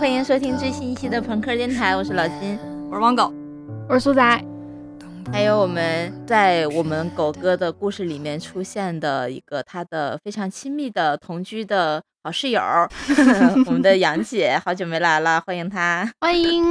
欢迎收听最新一期的朋克电台，我是老金，我是王狗，我是苏仔，还有我们在我们狗哥的故事里面出现的一个他的非常亲密的同居的好室友，我们的杨姐，好久没来了，欢迎她，欢迎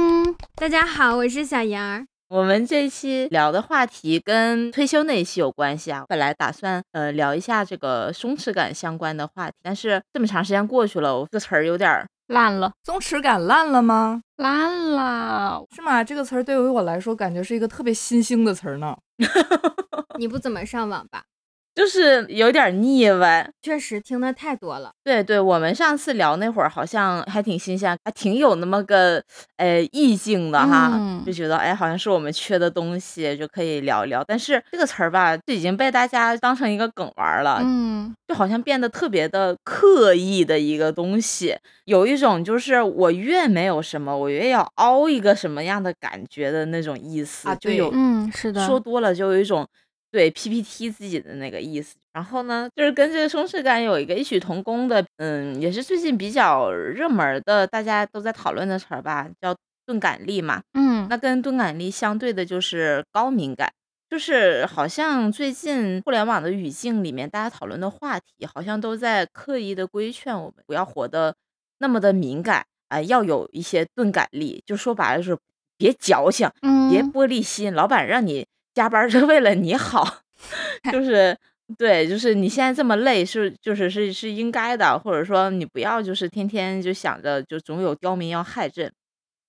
大家好，我是小杨儿。我们这期聊的话题跟退休那一期有关系啊。本来打算呃聊一下这个松弛感相关的话题，但是这么长时间过去了，我这个词儿有点烂了。松弛感烂了吗？烂了，是吗？这个词儿对于我来说，感觉是一个特别新兴的词儿呢。你不怎么上网吧？就是有点腻歪，确实听的太多了。对对，我们上次聊那会儿好像还挺新鲜，还挺有那么个呃意境的哈，就觉得哎，好像是我们缺的东西，就可以聊一聊。但是这个词儿吧，就已经被大家当成一个梗玩了，嗯，就好像变得特别的刻意的一个东西，有一种就是我越没有什么，我越要凹一个什么样的感觉的那种意思啊，就有，嗯，是的，说多了就有一种。对 PPT 自己的那个意思，然后呢，就是跟这个松弛感有一个异曲同工的，嗯，也是最近比较热门的，大家都在讨论的词儿吧，叫钝感力嘛。嗯，那跟钝感力相对的就是高敏感，就是好像最近互联网的语境里面，大家讨论的话题，好像都在刻意的规劝我们不要活得那么的敏感，啊，要有一些钝感力，就说白了就是别矫情，别玻璃心，老板让你。加班是为了你好，就是对，就是你现在这么累是就是是是应该的，或者说你不要就是天天就想着就总有刁民要害朕。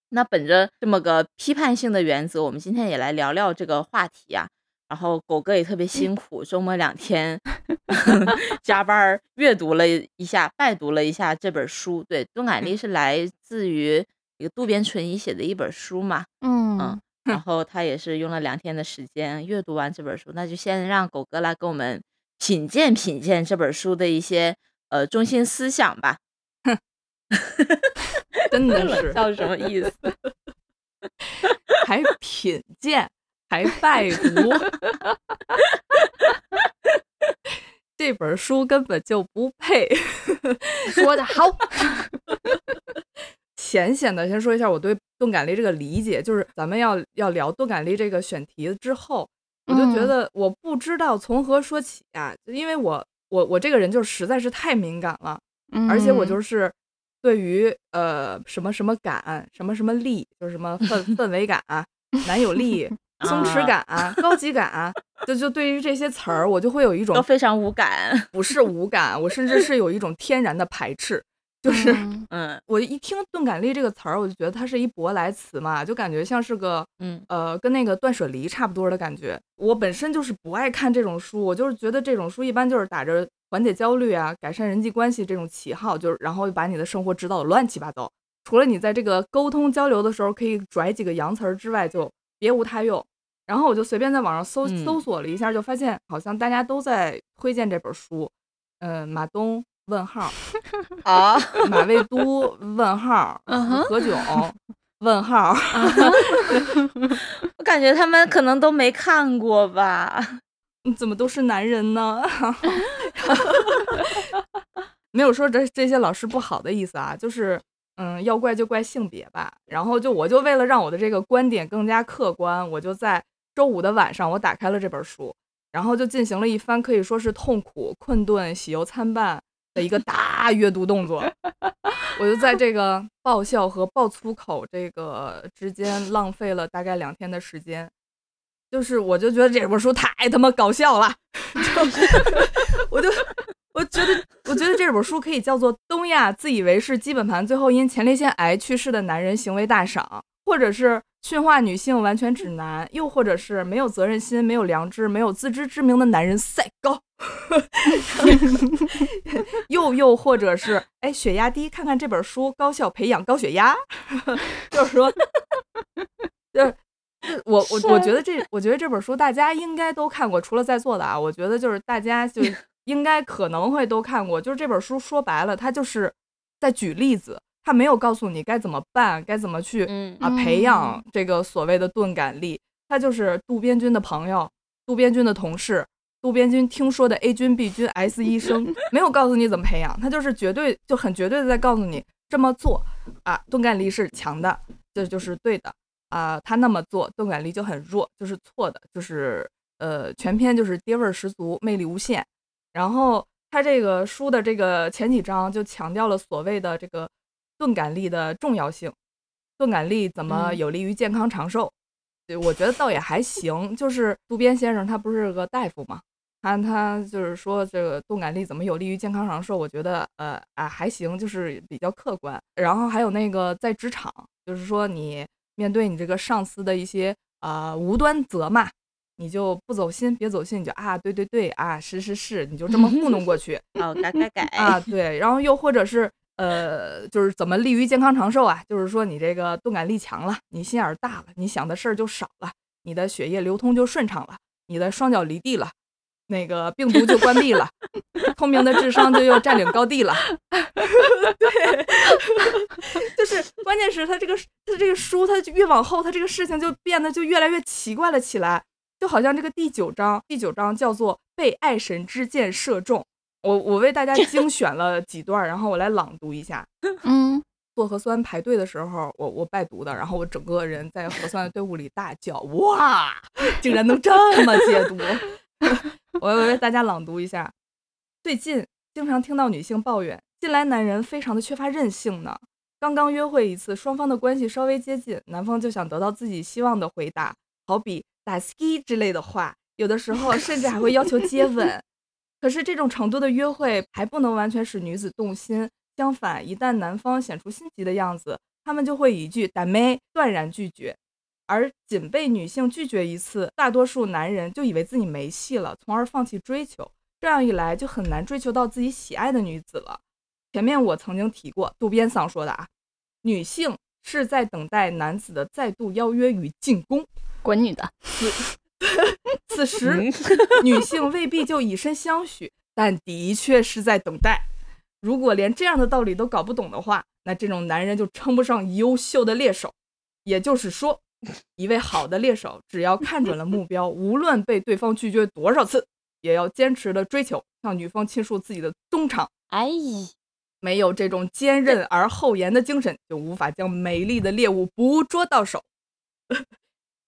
那本着这么个批判性的原则，我们今天也来聊聊这个话题啊。然后狗哥也特别辛苦，周末两天 加班阅读了一下，拜读了一下这本书。对，钝感力是来自于一个渡边淳一写的一本书嘛？嗯嗯。然 后他也是用了两天的时间阅读完这本书，那就先让狗哥来给我们品鉴品鉴这本书的一些呃中心思想吧。哼，真的是叫什么意思？还品鉴，还拜读，这本书根本就不配。说的好。浅显的先说一下我对钝感力这个理解，就是咱们要要聊钝感力这个选题之后，我就觉得我不知道从何说起啊，因为我我我这个人就实在是太敏感了，而且我就是对于呃什么什么感、什么什么力，就是什么氛氛围感、男友力、松弛感、高级感，就就对于这些词儿，我就会有一种都非常无感，不是无感，我甚至是有一种天然的排斥。就是，嗯，我一听“钝感力”这个词儿，我就觉得它是一舶来词嘛，就感觉像是个，嗯，呃，跟那个断舍离差不多的感觉。我本身就是不爱看这种书，我就是觉得这种书一般就是打着缓解焦虑啊、改善人际关系这种旗号，就是然后把你的生活指导的乱七八糟。除了你在这个沟通交流的时候可以拽几个洋词儿之外，就别无他用。然后我就随便在网上搜搜索了一下，就发现好像大家都在推荐这本书，嗯，马东。问号 啊，马未都？问号，何炅？问号，我感觉他们可能都没看过吧？怎么都是男人呢？没有说这这些老师不好的意思啊，就是嗯，要怪就怪性别吧。然后就我就为了让我的这个观点更加客观，我就在周五的晚上，我打开了这本书，然后就进行了一番可以说是痛苦、困顿、喜忧参半。的一个大阅读动作，我就在这个爆笑和爆粗口这个之间浪费了大概两天的时间，就是我就觉得这本书太他妈搞笑了，我就我觉得我觉得这本书可以叫做《东亚自以为是基本盘，最后因前列腺癌去世的男人行为大赏》，或者是。驯化女性完全指南，又或者是没有责任心、没有良知、没有自知之明的男人赛高，又又或者是哎血压低，看看这本书，高效培养高血压。就是说，就是我我我觉得这我觉得这本书大家应该都看过，除了在座的啊，我觉得就是大家就 应该可能会都看过。就是这本书说白了，它就是在举例子。他没有告诉你该怎么办，该怎么去啊培养这个所谓的钝感力。他就是渡边君的朋友，渡边君的同事，渡边君听说的 A 君、B 君、S 医生，没有告诉你怎么培养。他就是绝对就很绝对的在告诉你这么做啊，钝感力是强的，这就是对的啊，他那么做钝感力就很弱，就是错的，就是呃，全篇就是爹味儿十足，魅力无限。然后他这个书的这个前几章就强调了所谓的这个钝感力的重要性，钝感力怎么嗯有利于健康长寿？对，我觉得倒也还行。就是渡边先生他不是个大夫嘛，他他就是说这个钝感力怎么有利于健康长寿？我觉得呃啊还行，就是比较客观。然后还有那个在职场，就是说你面对你这个上司的一些啊、无端责骂，你就不走心，别走心，你就啊对对对啊是是是，你就这么糊弄过去。哦，改改改啊，对，然后又或者是呃，就是怎么利于健康长寿啊？就是说你这个钝感力强了，你心眼大了，你想的事儿就少了，你的血液流通就顺畅了，你的双脚离地了，那个病毒就关闭了，聪明的智商就又占领高地了。对，就是关键是他这个他这个书，他越往后，他这个事情就变得就越来越奇怪了起来。就好像这个第九章，第九章叫做被爱神之箭射中。我我为大家精选了几段，然后我来朗读一下。嗯，做核酸排队的时候，我我拜读的，然后我整个人在核酸的队伍里大叫：“哇，竟然能这么解读！” 我我为大家朗读一下。最近经常听到女性抱怨，近来男人非常的缺乏韧性呢。刚刚约会一次，双方的关系稍微接近，男方就想得到自己希望的回答，好比打 ski 之类的话，有的时候甚至还会要求接吻。可是这种程度的约会还不能完全使女子动心，相反，一旦男方显出心急的样子，他们就会一句“打妹”断然拒绝。而仅被女性拒绝一次，大多数男人就以为自己没戏了，从而放弃追求。这样一来，就很难追求到自己喜爱的女子了。前面我曾经提过，渡边桑说的啊，女性是在等待男子的再度邀约与进攻。滚你的！此 时，女性未必就以身相许，但的确是在等待。如果连这样的道理都搞不懂的话，那这种男人就称不上优秀的猎手。也就是说，一位好的猎手，只要看准了目标，无论被对方拒绝多少次，也要坚持的追求，向女方倾诉自己的衷肠。哎，没有这种坚韧而厚颜的精神，就无法将美丽的猎物捕捉到手。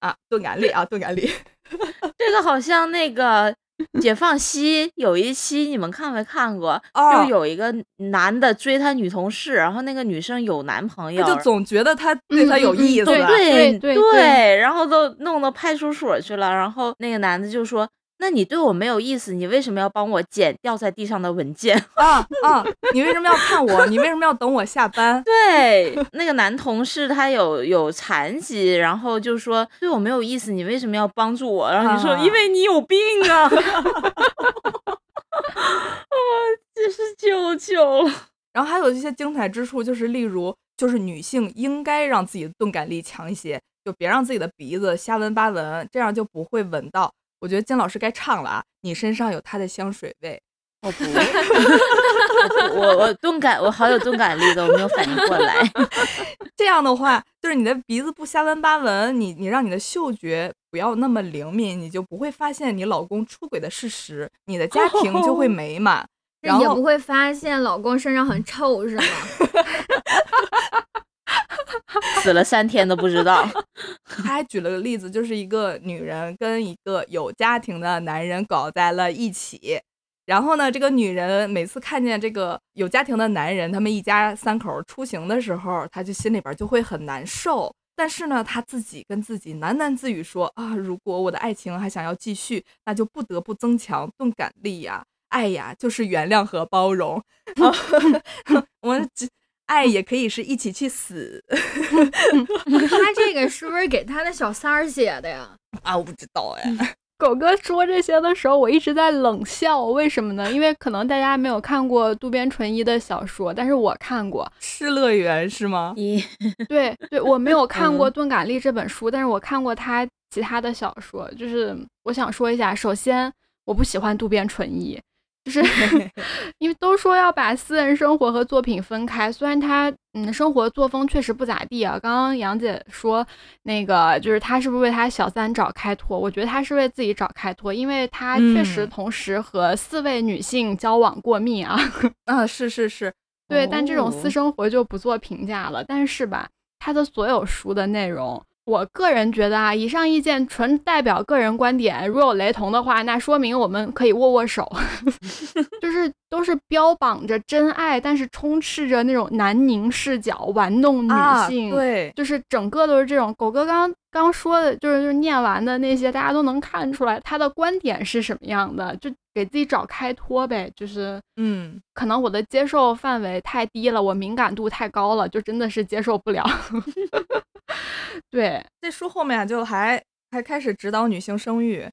啊，钝感力啊，钝感力。这个好像那个解放西有一期你们看没看过？哦就有一个男的追他女同事，然后那个女生有男朋友，就总觉得他对他有意思，对对对对然后都弄到派出所去了，然后那个男的就说：“那你对我没有意思，你为什么要帮我捡掉在地上的文件？” 啊啊！你为什么要看我？你为什么要等我下班？对，那个男同事他有有残疾，然后就说对我没有意思，你为什么要帮助我？然后你说、啊因为你有病啊！啊，这是舅舅！然后还有一些精彩之处，就是例如，就是女性应该让自己的钝感力强一些，就别让自己的鼻子瞎闻八闻，这样就不会闻到。我觉得金老师该唱了啊！你身上有他的香水味，我不，我不我我钝感，我好有钝感力的，我没有反应过来。这样的话，就是你的鼻子不瞎闻八闻，你你让你的嗅觉不要那么灵敏，你就不会发现你老公出轨的事实，你的家庭就会 美满。然后也不会发现老公身上很臭是吗？死了三天都不知道。他还举了个例子，就是一个女人跟一个有家庭的男人搞在了一起。然后呢，这个女人每次看见这个有家庭的男人，他们一家三口出行的时候，她就心里边就会很难受。但是呢，她自己跟自己喃喃自语说：“啊，如果我的爱情还想要继续，那就不得不增强钝感力呀。爱呀，就是原谅和包容。我爱也可以是一起去死 他这个是不是给他的小三儿写的呀？啊！我不知道哎。”狗哥说这些的时候，我一直在冷笑，为什么呢？因为可能大家没有看过渡边淳一的小说，但是我看过。失乐园是吗？一对对，我没有看过嗯《钝感力》这本书，但是我看过他其他的小说。就是我想说一下，首先我不喜欢渡边淳一，就是 因为都说要把私人生活和作品分开，虽然他嗯生活作风确实不咋地啊。刚刚杨姐说那个就是他是不是为他小三找开脱？我觉得他是为自己找开脱，因为他确实嗯同时和四位女性交往过密啊。啊，是是是，对，但这种哦私生活就不做评价了。但是吧，他的所有书的内容，我个人觉得啊，以上意见纯代表个人观点，如有雷同的话，那说明我们可以握握手。就是都是标榜着真爱，但是充斥着那种男凝视角，玩弄女啊，性。对，就是整个都是这种。狗哥刚刚说的，就是就是念完的那些，大家都能看出来他的观点是什么样的，就给自己找开脱呗。就是嗯，可能我的接受范围太低了，我敏感度太高了，就真的是接受不了。对，这书后面就还还开始指导女性生育，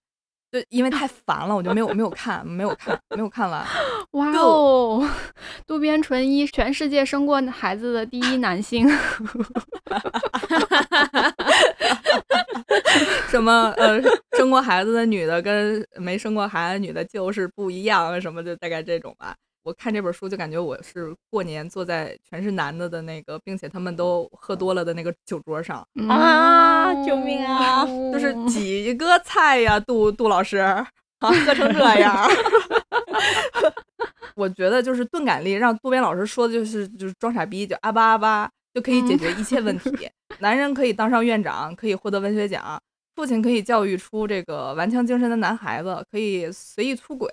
就因为太烦了，我就没有没有看，没有看，没有看完。哇哦，渡边淳一，全世界生过孩子的第一男性。什么呃，生过孩子的女的跟没生过孩子的女的就是不一样，什么就大概这种吧。我看这本书就感觉我是过年坐在全是男的的那个，并且他们都喝多了的那个酒桌上，啊救命啊嗯 就是几个菜呀，杜杜老师啊，喝成这样。我觉得就是钝感力，让渡边老师说的就是就是装傻逼，就阿巴阿巴就可以解决一切问题。男人可以当上院长，可以获得文学奖，父亲可以教育出这个顽强精神的男孩子，可以随意出轨，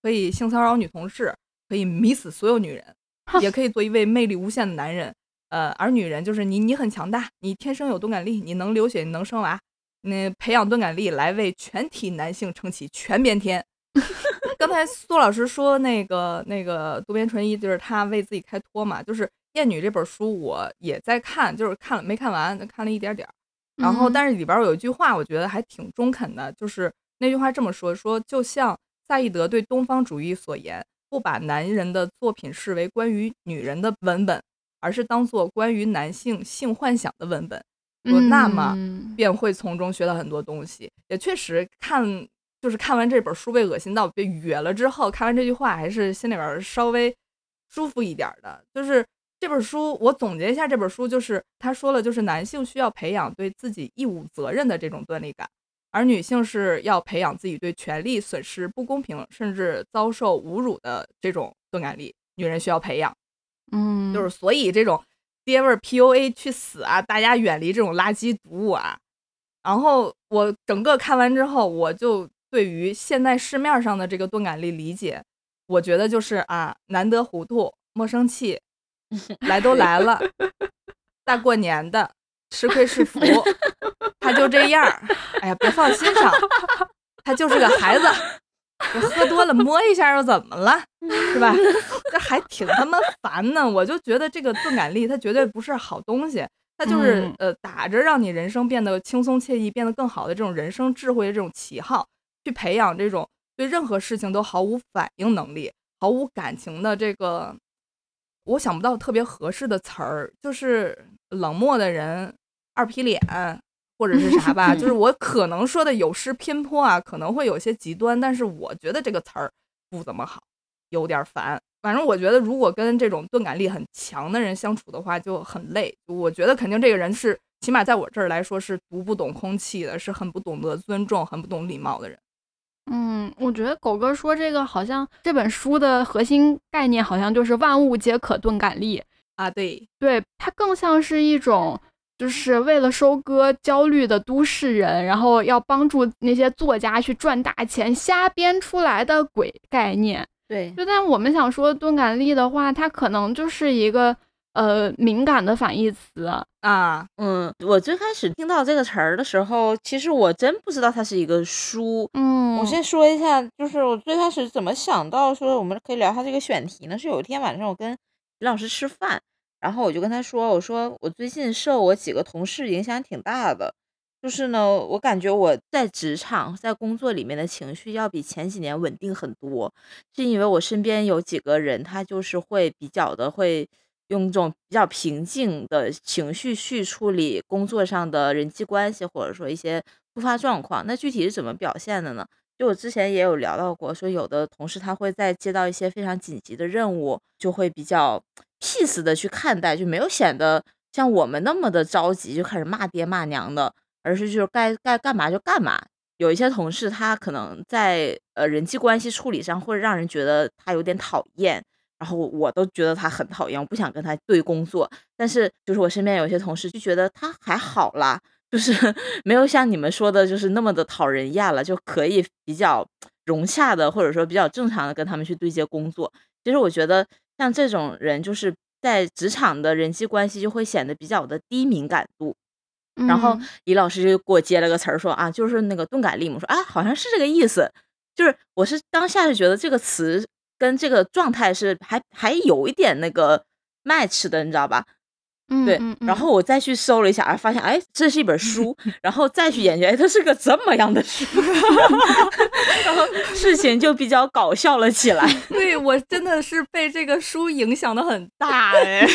可以性骚扰女同事，可以迷死所有女人，也可以做一位魅力无限的男人。呃，而女人就是你，你很强大，你天生有钝感力，你能流血，你能生娃，你培养钝感力来为全体男性撑起全边天。刚才苏老师说那个那个渡边淳一，就是他为自己开脱嘛，就是《厌女》这本书我也在看，就是看了没看完，看了一点点儿。然后，嗯但是里边有一句话，我觉得还挺中肯的，就是那句话这么说：说就像赛义德对东方主义所言，不把男人的作品视为关于女人的文本，而是当做关于男性性幻想的文本。说那么嗯便会从中学到很多东西。也确实看，就是看完这本书被恶心到被哕了之后，看完这句话还是心里边儿稍微舒服一点儿的。就是这本书，我总结一下，这本书就是他说了，就是男性需要培养对自己义务责任的这种锻炼感，而女性是要培养自己对权利损失、不公平甚至遭受侮辱的这种钝感力。女人需要培养。嗯，就是所以这种爹味儿 PUA 去死啊！大家远离这种垃圾毒物啊。然后我整个看完之后，我就对于现在市面上的这个钝感力理解，我觉得就是啊，难得糊涂，莫生气，来都来了，大过年的，吃亏是福，他就这样儿，哎呀，别放心上，他就是个孩子，我喝多了摸一下又怎么了，是吧？这还挺他妈烦呢。我就觉得这个钝感力，它绝对不是好东西，它就是、嗯呃打着让你人生变得轻松惬意、变得更好的这种人生智慧的这种旗号，去培养这种对任何事情都毫无反应能力、毫无感情的这个。我想不到特别合适的词儿，就是冷漠的人、二皮脸，或者是啥吧。就是 我可能说的有失偏颇啊，可能会有些极端，但是我觉得这个词儿不怎么好，有点烦。反正我觉得，如果跟这种钝感力很强的人相处的话，就很累。我觉得肯定这个人是，起码在我这儿来说是读不懂空气的，是很不懂得尊重、很不懂礼貌的人。嗯，我觉得狗哥说这个好像这本书的核心概念好像就是万物皆可钝感力，啊，对，对，它更像是一种就是为了收割焦虑的都市人，然后要帮助那些作家去赚大钱瞎编出来的鬼概念。对，就但我们想说钝感力的话，它可能就是一个呃敏感的反义词。啊，嗯，我最开始听到这个词儿的时候，其实我真不知道它是一个书。嗯，我先说一下，就是我最开始怎么想到说我们可以聊一下这个选题呢？是有一天晚上我跟李老师吃饭，然后我就跟他说，我说我最近受我几个同事影响挺大的，就是呢，我感觉我在职场在工作里面的情绪要比前几年稳定很多，是因为我身边有几个人，他就是会比较的会用这种比较平静的情绪去处理工作上的人际关系，或者说一些突发状况。那具体是怎么表现的呢？就我之前也有聊到过，说有的同事他会在接到一些非常紧急的任务，就会比较 peace 的去看待，就没有显得像我们那么的着急，就开始骂爹骂娘的，而是就是该该干嘛就干嘛。有一些同事他可能在呃人际关系处理上会让人觉得他有点讨厌，然后我都觉得他很讨厌，我不想跟他对工作。但是就是我身边有些同事就觉得他还好啦，就是 没有像你们说的，就是那么的讨人厌了，就可以比较融洽的，或者说比较正常的跟他们去对接工作。其实我觉得像这种人，就是在职场的人际关系就会显得比较的低敏感度。然后嗯李老师就给我接了个词儿说啊，就是那个钝感力嘛。我说啊，好像是这个意思。就是我是当下是觉得这个词跟这个状态是还还有一点那个 match 的，你知道吧？对。嗯嗯嗯然后我再去搜了一下，哎，发现哎，这是一本书。然后再去研究，哎，它是个这么样的书。然后事情就比较搞笑了起来。对我真的是被这个书影响的很大哎。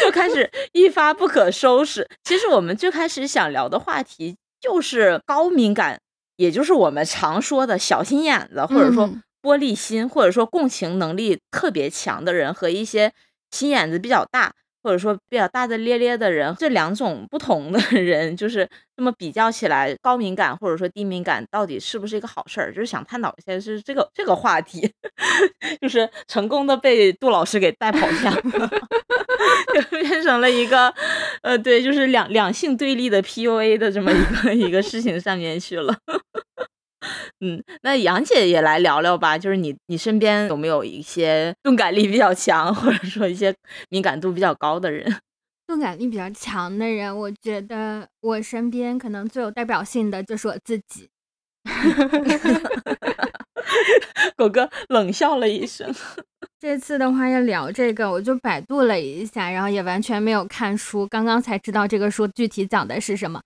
就开始一发不可收拾。其实我们最开始想聊的话题就是高敏感，也就是我们常说的小心眼子，或者说嗯玻璃心，或者说共情能力特别强的人和一些心眼子比较大。或者说比较大大咧咧的人，这两种不同的 人，就是这么比较起来，高敏感或者说低敏感到底是不是一个好事儿？就是想探讨一下是这个这个话题，就是成功的被杜老师给带跑偏了。就变成了一个，呃，对，就是两两性对立的 PUA 的这么一个一个事情上面去了。嗯，那杨姐也来聊聊吧，就是你你身边有没有一些钝感力比较强，或者说一些敏感度比较高的人？钝感力比较强的人，我觉得我身边可能最有代表性的就是我自己。狗哥冷笑了一声。这次的话要聊这个，我就百度了一下，然后也完全没有看书，刚刚才知道这个书具体讲的是什么。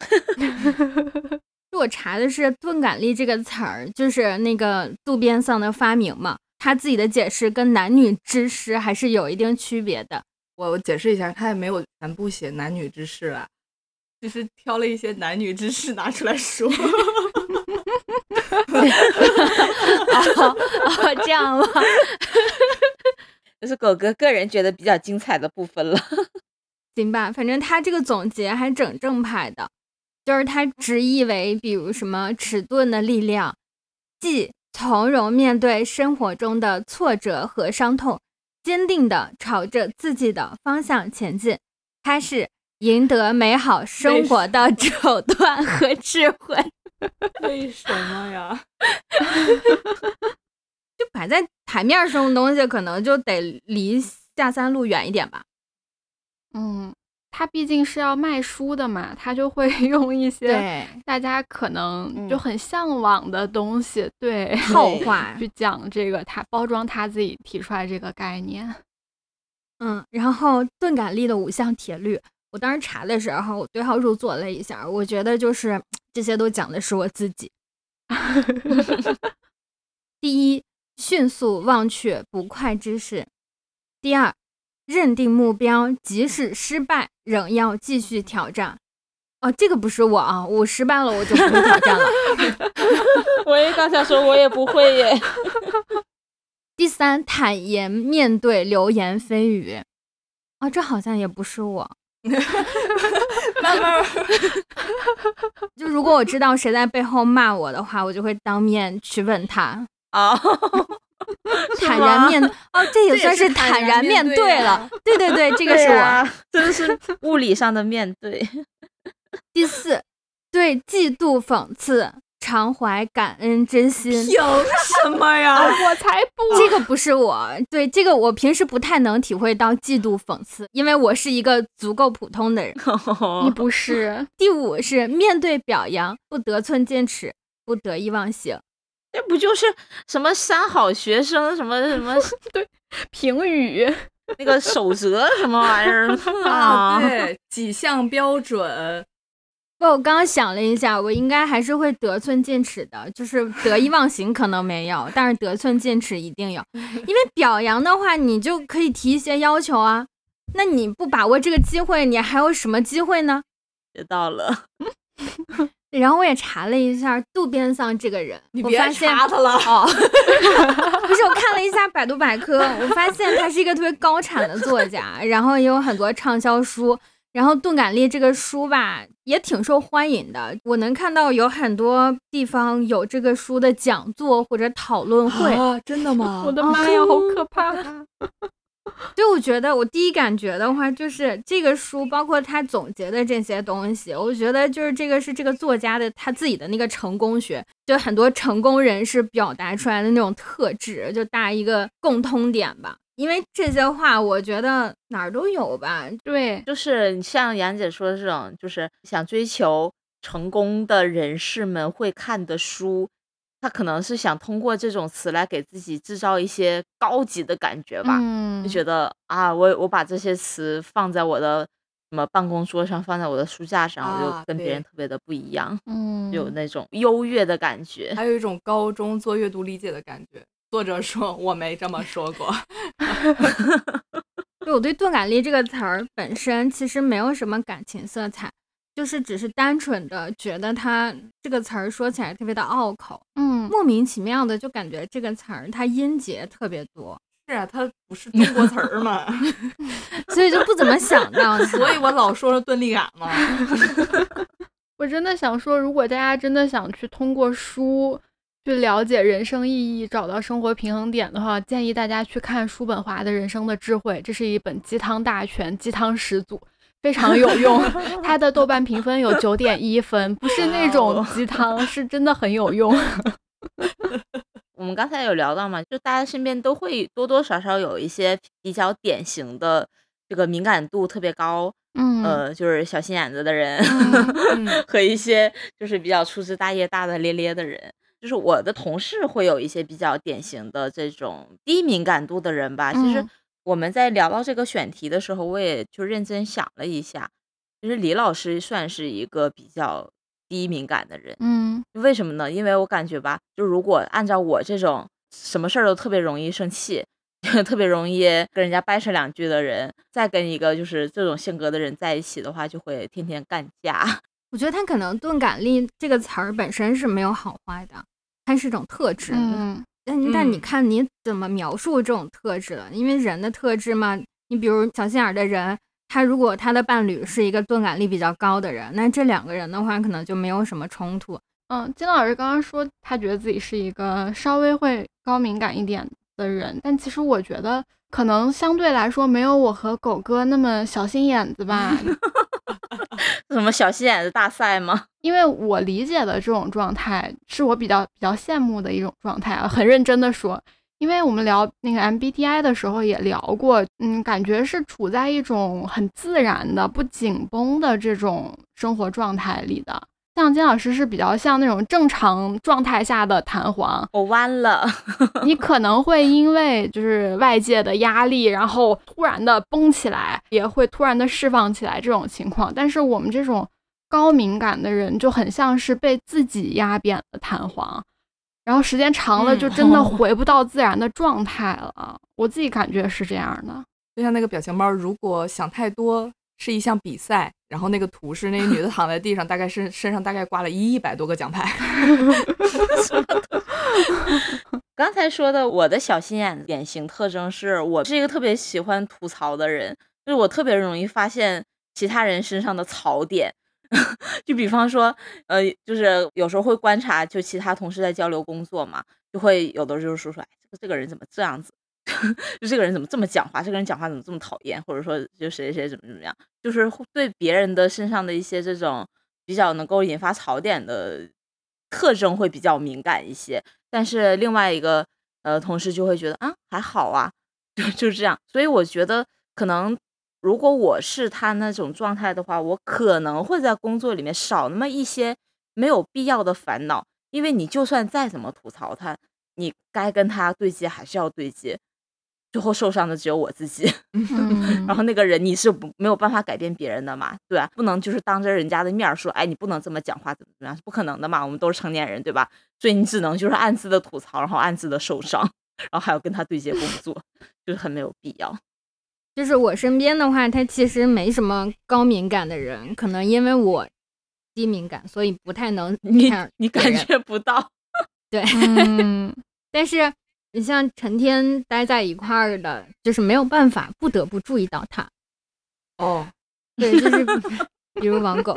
就我查的是“钝感力”这个词儿，就是那个渡边桑的发明嘛。他自己的解释跟男女之事还是有一定区别的。我我解释一下，他也没有全部写男女之事啊，只是挑了一些男女之事拿出来说。哦哦，这样吗？这是狗哥个人觉得比较精彩的部分了。行吧，反正他这个总结还整正派的，就是他直译为，比如什么迟钝的力量，即从容面对生活中的挫折和伤痛，坚定的朝着自己的方向前进，他是赢得美好生活的手段和智慧。为什么呀？就摆在台面上的东西，可能就得离下三路远一点吧。嗯，他毕竟是要卖书的嘛，他就会 用一些对，大家可能就嗯很向往的东西，对，套话。去讲这个他包装他自己提出来这个概念。嗯，然后钝感力的五项铁律，我当时查的时候，我对号入座了一下，我觉得就是这些都讲的是我自己。第一，迅速忘却不快之事；第二，认定目标，即使失败，仍要继续挑战。哦，这个不是我啊，我失败了，我就不会挑战了。我也刚才说，我也不会耶。第三，坦言面对流言蜚语。啊、这好像也不是我。慢慢，就如果我知道谁在背后骂我的话，我就会当面去问他，啊，坦然面哦，这也算是坦坦然然面对了。对对对，这个是我。对啊，真的是物理上的面对。第四，对嫉妒讽刺常怀感恩之心。凭什么呀？我才不这个不是我，对这个我平时不太能体会到嫉妒讽刺，因为我是一个足够普通的人。你不是，第五是面对表扬不得寸进尺，不得意忘形。这不就是什么三好学生什么什么 对评语，那个守则 什么玩意儿 啊，啊？对，几项标准。不，我刚刚想了一下，我应该还是会得寸进尺的，就是得意忘形可能没有，但是得寸进尺一定有。因为表扬的话，你就可以提一些要求啊。那你不把握这个机会，你还有什么机会呢？知道了，然后我也查了一下渡边桑这个人，你别我发现查他了，哦，不是，我看了一下百度百科，我发现他是一个特别高产的作家，然后也有很多畅销书，然后钝感力这个书吧，也挺受欢迎的。我能看到有很多地方有这个书的讲座或者讨论会。啊，真的吗？我的妈呀，好可怕！就我觉得，我第一感觉的话，就是这个书，包括他总结的这些东西，我觉得就是这个是这个作家的他自己的那个成功学，就很多成功人士表达出来的那种特质，就大一个共通点吧。因为这些话，我觉得哪儿都有吧。对，就是像杨姐说的这种，就是想追求成功的人士们会看的书，他可能是想通过这种词来给自己制造一些高级的感觉吧，嗯就，觉得啊，我我把这些词放在我的什么办公桌上，放在我的书架上，我就啊跟别人对特别的不一样，嗯，有那种优越的感觉。还有一种高中做阅读理解的感觉。作者说我没这么说过 就我对钝感力这个词儿本身其实没有什么感情色彩，就是只是单纯的觉得它这个词儿说起来特别的拗口，嗯，莫名其妙的就感觉这个词儿它音节特别多，是啊，它不是中国词儿嘛，所以就不怎么想到它。所以我老说钝力感嘛。我真的想说，如果大家真的想去通过书去了解人生意义，找到生活平衡点的话，建议大家去看叔本华的《人生的智慧》，这是一本鸡汤大全，鸡汤始祖，非常有用。它的豆瓣评分有九点一分，不是那种鸡汤，是真的很有用。我们刚才有聊到嘛，就大家身边都会多多少少有一些比较典型的这个敏感度特别高，嗯，呃，就是小心眼子的人，嗯 和一些就是比较粗枝大叶、大大咧咧的人。就是我的同事会有一些比较典型的这种低敏感度的人吧。其实嗯我们在聊到这个选题的时候，我也就认真想了一下，其实李老师算是一个比较低敏感的人。嗯为什么呢？因为我感觉吧，就如果按照我这种什么事儿都特别容易生气，特别容易跟人家掰扯两句的人，再跟一个就是这种性格的人在一起的话，就会天天干架。我觉得他可能钝感力这个词儿本身是没有好坏的，它是一种特质。嗯但但你嗯看你怎么描述这种特质了？因为人的特质嘛，你比如小心眼儿的人，他如果他的伴侣是一个钝感力比较高的人，那这两个人的话可能就没有什么冲突。嗯，金老师刚刚说他觉得自己是一个稍微会高敏感一点的人，但其实我觉得可能相对来说没有我和狗哥那么小心眼子吧。什么小心眼的大赛吗？因为我理解的这种状态，是我比较比较羡慕的一种状态啊。很认真的说，因为我们聊那个 MBTI 的时候也聊过，嗯，感觉是处在一种很自然的、不紧绷的这种生活状态里的。像金老师是比较像那种正常状态下的弹簧，我弯了，你可能会因为就是外界的压力，然后突然的绷起来，也会突然的释放起来这种情况。但是我们这种高敏感的人就很像是被自己压扁的弹簧，然后时间长了嗯就真的 回不到自然的状态了。我自己感觉是这样的。就像那个表情包，如果想太多是一项比赛，然后那个图是那个女的躺在地上，大概身身上大概挂了一百多个奖牌。刚才说的我的小心眼典型特征是我是一个特别喜欢吐槽的人，就是我特别容易发现其他人身上的槽点。就比方说，呃，就是有时候会观察，就其他同事在交流工作嘛，就会有的就是说说，哎，这个这个人怎么这样子？就这个人怎么这么讲话？这个人讲话怎么这么讨厌？或者说，就谁谁怎么怎么样？就是对别人的身上的一些这种比较能够引发槽点的特征会比较敏感一些。但是另外一个呃同事就会觉得啊还好啊，就就这样。所以我觉得可能如果我是他那种状态的话，我可能会在工作里面少那么一些没有必要的烦恼，因为你就算再怎么吐槽他，你该跟他对接还是要对接，最后受伤的只有我自己。嗯然后那个人你是不没有办法改变别人的嘛，对吧？不能就是当着人家的面儿说，哎，你不能这么讲话，怎么怎么样，是不可能的嘛。我们都是成年人，对吧？所以你只能就是暗自的吐槽，然后暗自的受伤，然后还要跟他对接工作，就是很没有必要。就是我身边的话，他其实没什么高敏感的人，可能因为我低敏感，所以不太能你你感觉不到，对。嗯，但是你像成天待在一块儿的，就是没有办法，不得不注意到他。哦，对，就是比如王狗，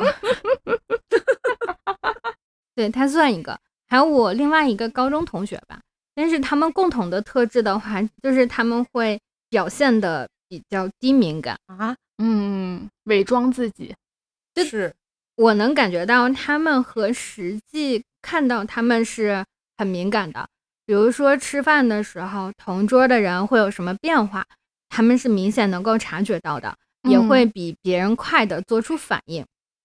对他算一个。还有我另外一个高中同学吧，但是他们共同的特质的话，就是他们会表现的比较低敏感。啊，嗯，伪装自己，就是我能感觉到他们和实际看到他们是很敏感的。比如说吃饭的时候，同桌的人会有什么变化，他们是明显能够察觉到的，也嗯会比别人快的做出反应。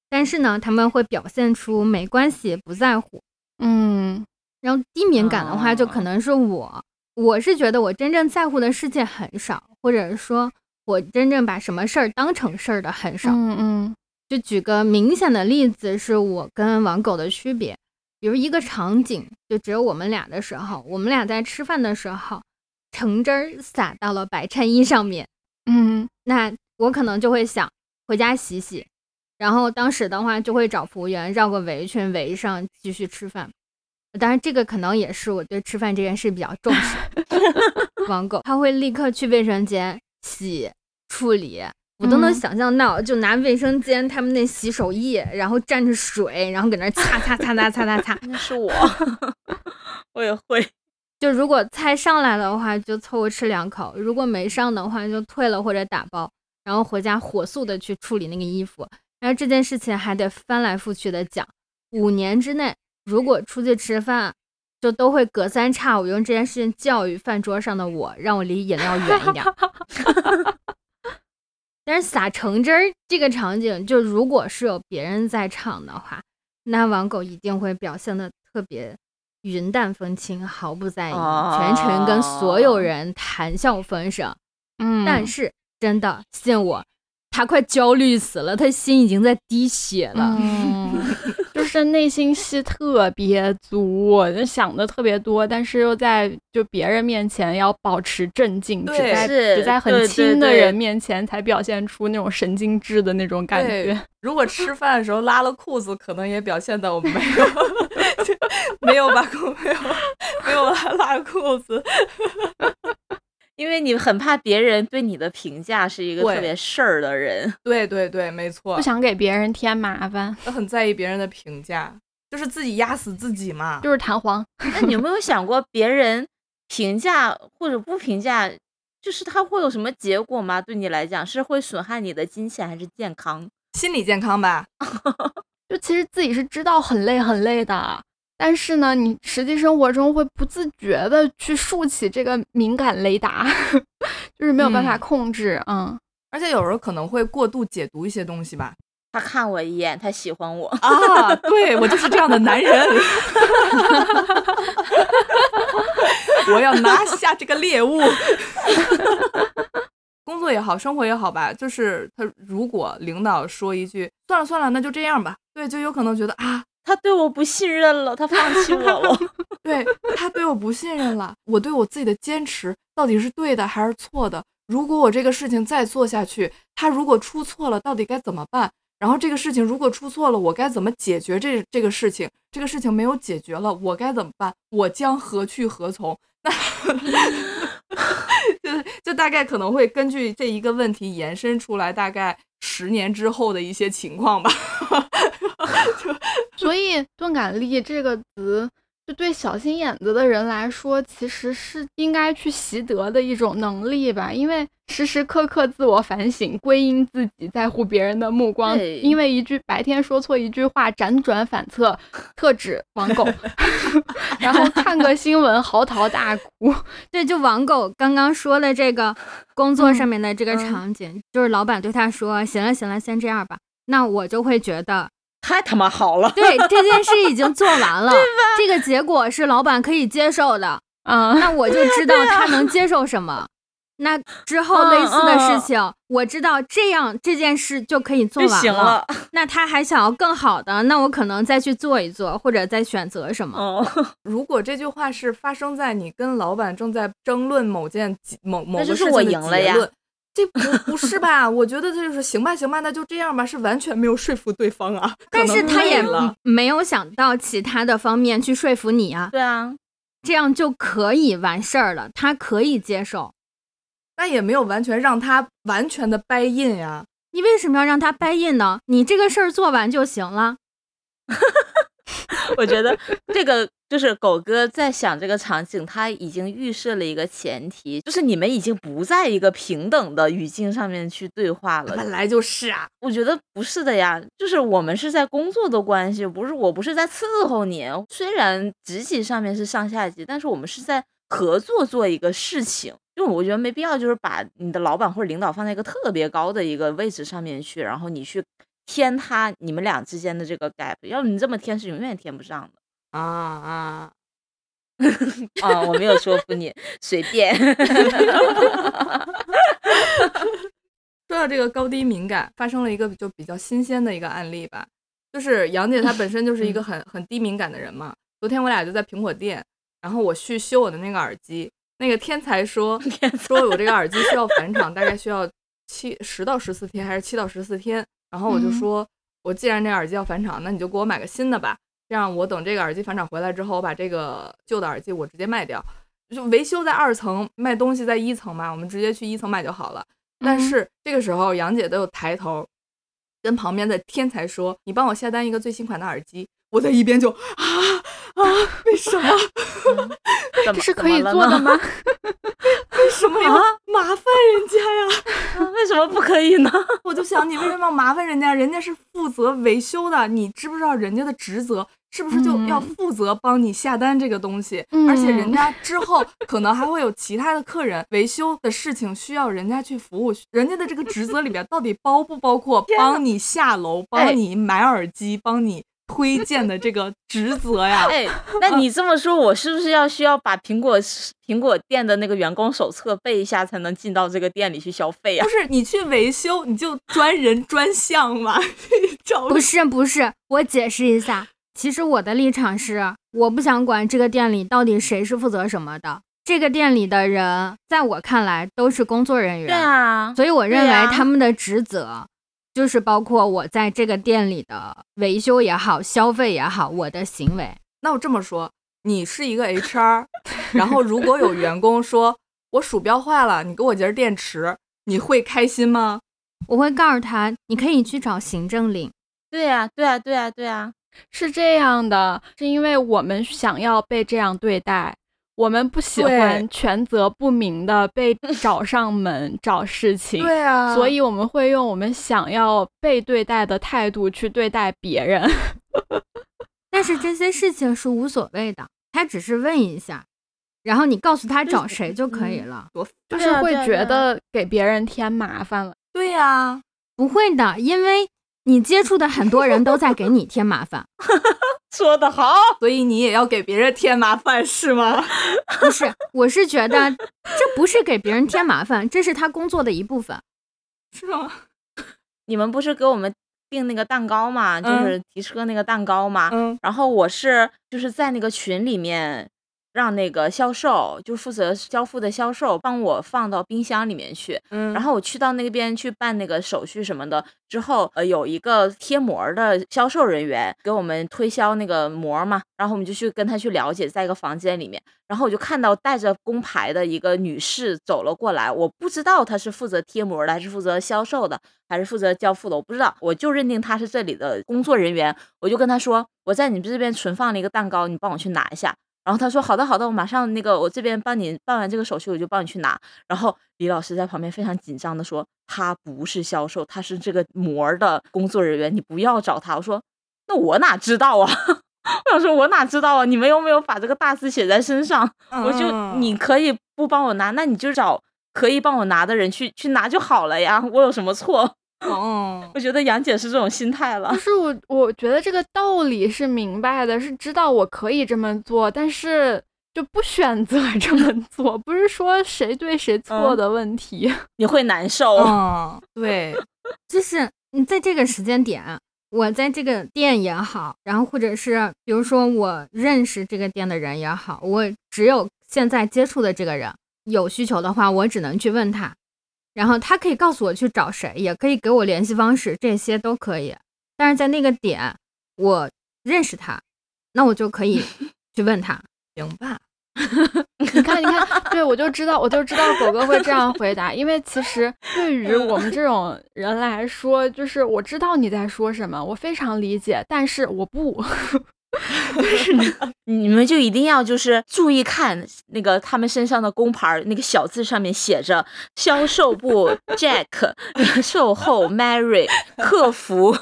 但是呢，他们会表现出没关系，不在乎。嗯然后低敏感的话，就哦可能是我，我是觉得我真正在乎的事情很少，或者说我真正把什么事儿当成事儿的很少。嗯嗯就举个明显的例子，是我跟王狗的区别。比如一个场景，就只有我们俩的时候，我们俩在吃饭的时候，橙汁儿洒到了白衬衣上面，嗯那我可能就会想回家洗洗，然后当时的话就会找服务员绕个围裙围上继续吃饭。当然，这个可能也是我对吃饭这件事比较重视。网狗他会立刻去卫生间洗处理，我都能嗯想象到，就拿卫生间他们那洗手液，然后蘸着水，然后搁那儿擦擦擦擦擦擦擦。那是我，我也会。就如果菜上来的话，就凑合吃两口；如果没上的话，就退了或者打包，然后回家火速的去处理那个衣服。然后这件事情还得翻来覆去的讲。五年之内，如果出去吃饭，就都会隔三差五用这件事情教育饭桌上的我，让我离饮料远一点儿。但是撒橙汁儿这个场景，就如果是有别人在场的话，那王狗一定会表现的特别云淡风轻，毫不在意，全程跟所有人谈笑风生。嗯，但是真的信我，他快焦虑死了，他心已经在滴血了。嗯，就是内心戏特别足，就想的特别多，但是又在就别人面前要保持镇静，只在只在很亲的人面前才表现出那种神经质的那种感觉。如果吃饭的时候拉了裤子，可能也表现的我没有 没有把裤 没有没有拉拉裤子。因为你很怕别人对你的评价是一个特别事儿的人，对对对，没错不，想给别人添麻烦，都很在意别人的评价，就是自己压死自己嘛。就是弹簧。那你有没有想过别人评价或者不评价，就是他会有什么结果吗？对你来讲是会损害你的金钱还是健康？心理健康吧，就其实自己是知道很累很累的，但是呢，你实际生活中会不自觉的去竖起这个敏感雷达，就是没有办法嗯控制。嗯，而且有时候可能会过度解读一些东西吧。他看我一眼，他喜欢我，啊，对我就是这样的男人，我要拿下这个猎物。工作也好，生活也好吧，就是他如果领导说一句“算了算了，那就这样吧”，对，就有可能觉得啊，他对我不信任了，他放弃我了。对他对我不信任了，我对我自己的坚持到底是对的还是错的？如果我这个事情再做下去，他如果出错了，到底该怎么办？然后这个事情如果出错了，我该怎么解决这这个事情？这个事情没有解决了，我该怎么办？我将何去何从？那 就就大概可能会根据这一个问题延伸出来，大概十年之后的一些情况吧。所以钝感力这个词，就对小心眼子的人来说，其实是应该去习得的一种能力吧。因为时时刻刻自我反省，归因自己，在乎别人的目光。对因为一句白天说错一句话，辗转反侧，特指网 狗。然后看个新闻嚎啕大哭。对，就网狗刚刚说的这个工作上嗯面的这个嗯场景，就是老板对他说：“行了行了，先这样吧。”那我就会觉得，太他妈好了，对这件事已经做完了，这个结果是老板可以接受的，嗯，那我就知道他能接受什么。那之后类似的事情，我知道这样这件事就可以做就完行了。那他还想要更好的，那我可能再去做一做，或者再选择什么。哦，如果这句话是发生在你跟老板正在争论某件某某个事情的赢了呀结论，这不不是吧？我觉得这就是行吧，行吧，那就这样吧，是完全没有说服对方啊。但是他也，没有想到其他的方面去说服你啊，对啊，这样就可以完事儿了，他可以接受。那也没有完全让他完全的掰印呀。你为什么要让他掰印呢？你这个事儿做完就行了。我觉得这个就是狗哥在想这个场景，他已经预设了一个前提，就是你们已经不在一个平等的语境上面去对话了。本来就是啊，我觉得不是的呀，就是我们是在工作的关系，不是我不是在伺候你。虽然职级上面是上下级，但是我们是在合作做一个事情。就我觉得没必要，就是把你的老板或者领导放在一个特别高的一个位置上面去，然后你去填他你们俩之间的这个 gap。要不你这么填是永远填不上的。啊啊，啊，我没有说服你，随便。说到这个高低敏感，发生了一个就比较新鲜的一个案例吧，就是杨姐她本身就是一个很很低敏感的人嘛。昨天我俩就在苹果店，然后我去修我的那个耳机，那个天才说 说我这个耳机需要返厂，大概需要七十到十四天，还是七到十四天。然后我就说，我既然这耳机要返厂，那你就给我买个新的吧。这样我等这个耳机返厂回来之后，我把这个旧的耳机我直接卖掉，就维修在二层，卖东西在一层嘛，我们直接去一层买就好了。但是这个时候杨姐都有抬头，跟旁边的天才说：“你帮我下单一个最新款的耳机。”我在一边就啊啊，为什么？这是可以做的吗？为什么要麻烦人家呀？为什么不可以呢？我就想你为什么要麻烦人家？人家是负责维修的，你知不知道人家的职责？是不是就要负责帮你下单这个东西？而且人家之后可能还会有其他的客人维修的事情需要人家去服务，人家的这个职责里面到底包不包括帮你下楼、帮你买耳机、帮你推荐的这个职责呀？哎，那你这么说，我是不是要需要把苹果苹果店的那个员工手册背一下，才能进到这个店里去消费啊？不是，你去维修你就专人专项嘛？不是不是，我解释一下。其实我的立场是，我不想管这个店里到底谁是负责什么的。这个店里的人，在我看来都是工作人员。对啊，所以我认为他们的职责就是包括我在这个店里的维修也好、消费也好，我的行为。那我这么说，你是一个 HR，然后如果有员工说我鼠标坏了，你给我节电池，你会开心吗？我会告诉他，你可以去找行政领。对呀，对呀，对呀，对呀。是这样的，是因为我们想要被这样对待，我们不喜欢权责不明的被 找上门找事情，对啊，所以我们会用我们想要被对待的态度去对待别人。但是这些事情是无所谓的，他只是问一下，然后你告诉他找谁就可以了，就是会觉得给别人添麻烦了。对呀，不会的，因为。你接触的很多人都在给你添麻烦，说得好，所以你也要给别人添麻烦是吗？不是，我是觉得这不是给别人添麻烦，这是他工作的一部分，是吗？你们不是给我们订那个蛋糕吗？就是提车那个蛋糕吗？嗯，然后我是就是在那个群里面。让那个销售就负责交付的销售帮我放到冰箱里面去，嗯，然后我去到那边去办那个手续什么的之后，呃，有一个贴膜的销售人员给我们推销那个膜嘛，然后我们就去跟他去了解，在一个房间里面，然后我就看到带着工牌的一个女士走了过来，我不知道她是负责贴膜的，还是负责销售的，还是负责交付的，我不知道，我就认定她是这里的工作人员，我就跟她说，我在你们这边存放了一个蛋糕，你帮我去拿一下。然后他说好的好的，我马上那个我这边帮你办完这个手续，我就帮你去拿。然后李老师在旁边非常紧张的说，他不是销售，他是这个膜的工作人员，你不要找他。我说那我哪知道啊？我想说我哪知道啊？你们又没有把这个大字写在身上？我就你可以不帮我拿，那你就找可以帮我拿的人去去拿就好了呀，我有什么错？哦，我觉得杨姐是这种心态了。不是我，我觉得这个道理是明白的，是知道我可以这么做，但是就不选择这么 做。不是说谁对谁错的问题，你会难受。嗯，对，就是你在这个时间点，我在这个店也好，然后或者是比如说我认识这个店的人也好，我只有现在接触的这个人有需求的话，我只能去问他。然后他可以告诉我去找谁，也可以给我联系方式，这些都可以。但是在那个点，我认识他，那我就可以 去问他，行吧？你看，你看，对我就知道，我就知道狗哥会这样回答，因为其实对于我们这种人来说，就是我知道你在说什么，我非常理解，但是我不。就是你们就一定要就是注意看那个他们身上的工牌，那个小字上面写着销售部 Jack，售后 Mary，客服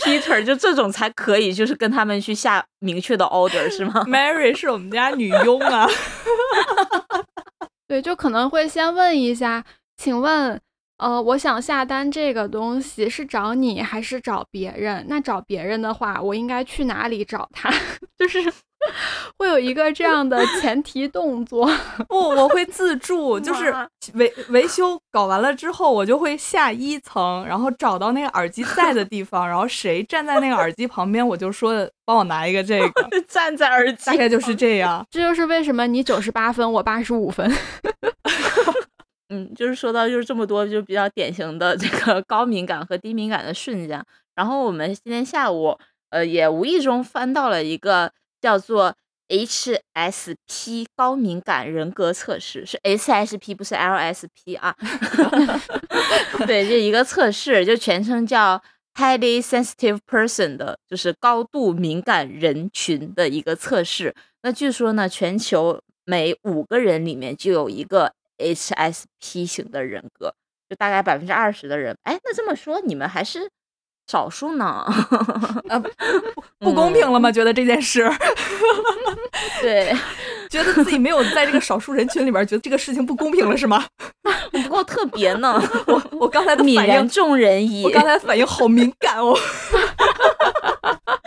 Peter，就这种才可以，就是跟他们去下明确的 order 是吗？Mary 是我们家女佣啊。对，就可能会先问一下，请问。呃，我想下单这个东西是找你还是找别人？那找别人的话，我应该去哪里找他？就是 会有一个这样的前提动作。不，我会自助，就是维维修搞完了之后，我就会下一层，然后找到那个耳机在的地方，然后谁站在那个耳机旁边，我就说帮我拿一个这个。站在耳机，大概就是这样。这就是为什么你九十八分，我八十五分。嗯，就是说到就是这么多，就比较典型的这个高敏感和低敏感的瞬间。然后我们今天下午，呃，也无意中翻到了一个叫做 HSP 高敏感人格测试，是 HSP 不是 LSP 啊。对，这一个测试，就全称叫 Highly Sensitive Person 的，就是高度敏感人群的一个测试。那据说呢，全球每五个人里面就有一个。HSP 型的人格，就大概百分之二十的人。哎，那这么说，你们还是少数呢？呃，不公平了吗？觉得这件事？对，觉得自己没有在这个少数人群里边，觉得这个事情不公平了是吗？不够特别呢。我我刚才的泯然众人矣。我刚才反应好敏感哦。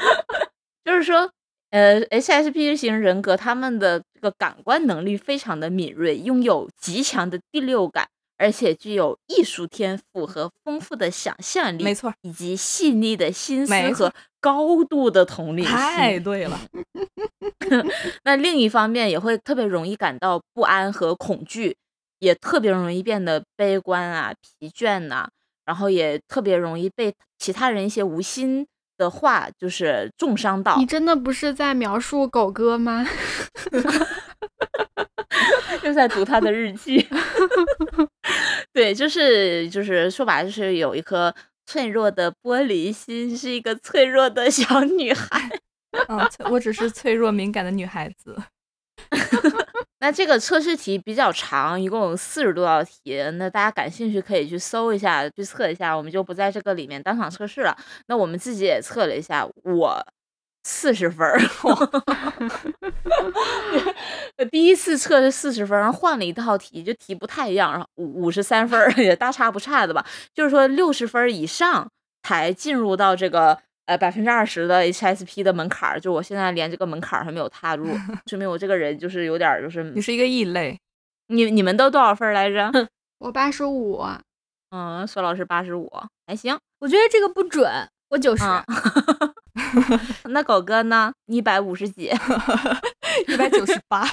就是说。呃，HSP 型人格，他们的这个感官能力非常的敏锐，拥有极强的第六感，而且具有艺术天赋和丰富的想象力，没错，以及细腻的心思和高度的同理心。太对了。那另一方面，也会特别容易感到不安和恐惧，也特别容易变得悲观啊、疲倦呐，然后也特别容易被其他人一些无心。的话就是重伤到你，真的不是在描述狗哥吗？又在读他的日记。对，就是就是说白了，就是有一颗脆弱的玻璃心，是一个脆弱的小女孩。嗯，我只是脆弱敏感的女孩子。那这个测试题比较长，一共有四十多道题。那大家感兴趣可以去搜一下，去测一下。我们就不在这个里面当场测试了。那我们自己也测了一下，我四十分儿。第一次测是四十分，然后换了一套题，就题不太一样，五五十三分 也大差不差的吧。就是说六十分以上才进入到这个。呃，百分之二十的 HSP 的门槛儿，就我现在连这个门槛儿还没有踏入，说明我这个人就是有点，就是你是一个异类。你你们都多少分来着？我八十五。嗯，苏老师八十五，还行。我觉得这个不准，我九十。那狗哥呢？一百五十几，一百九十八，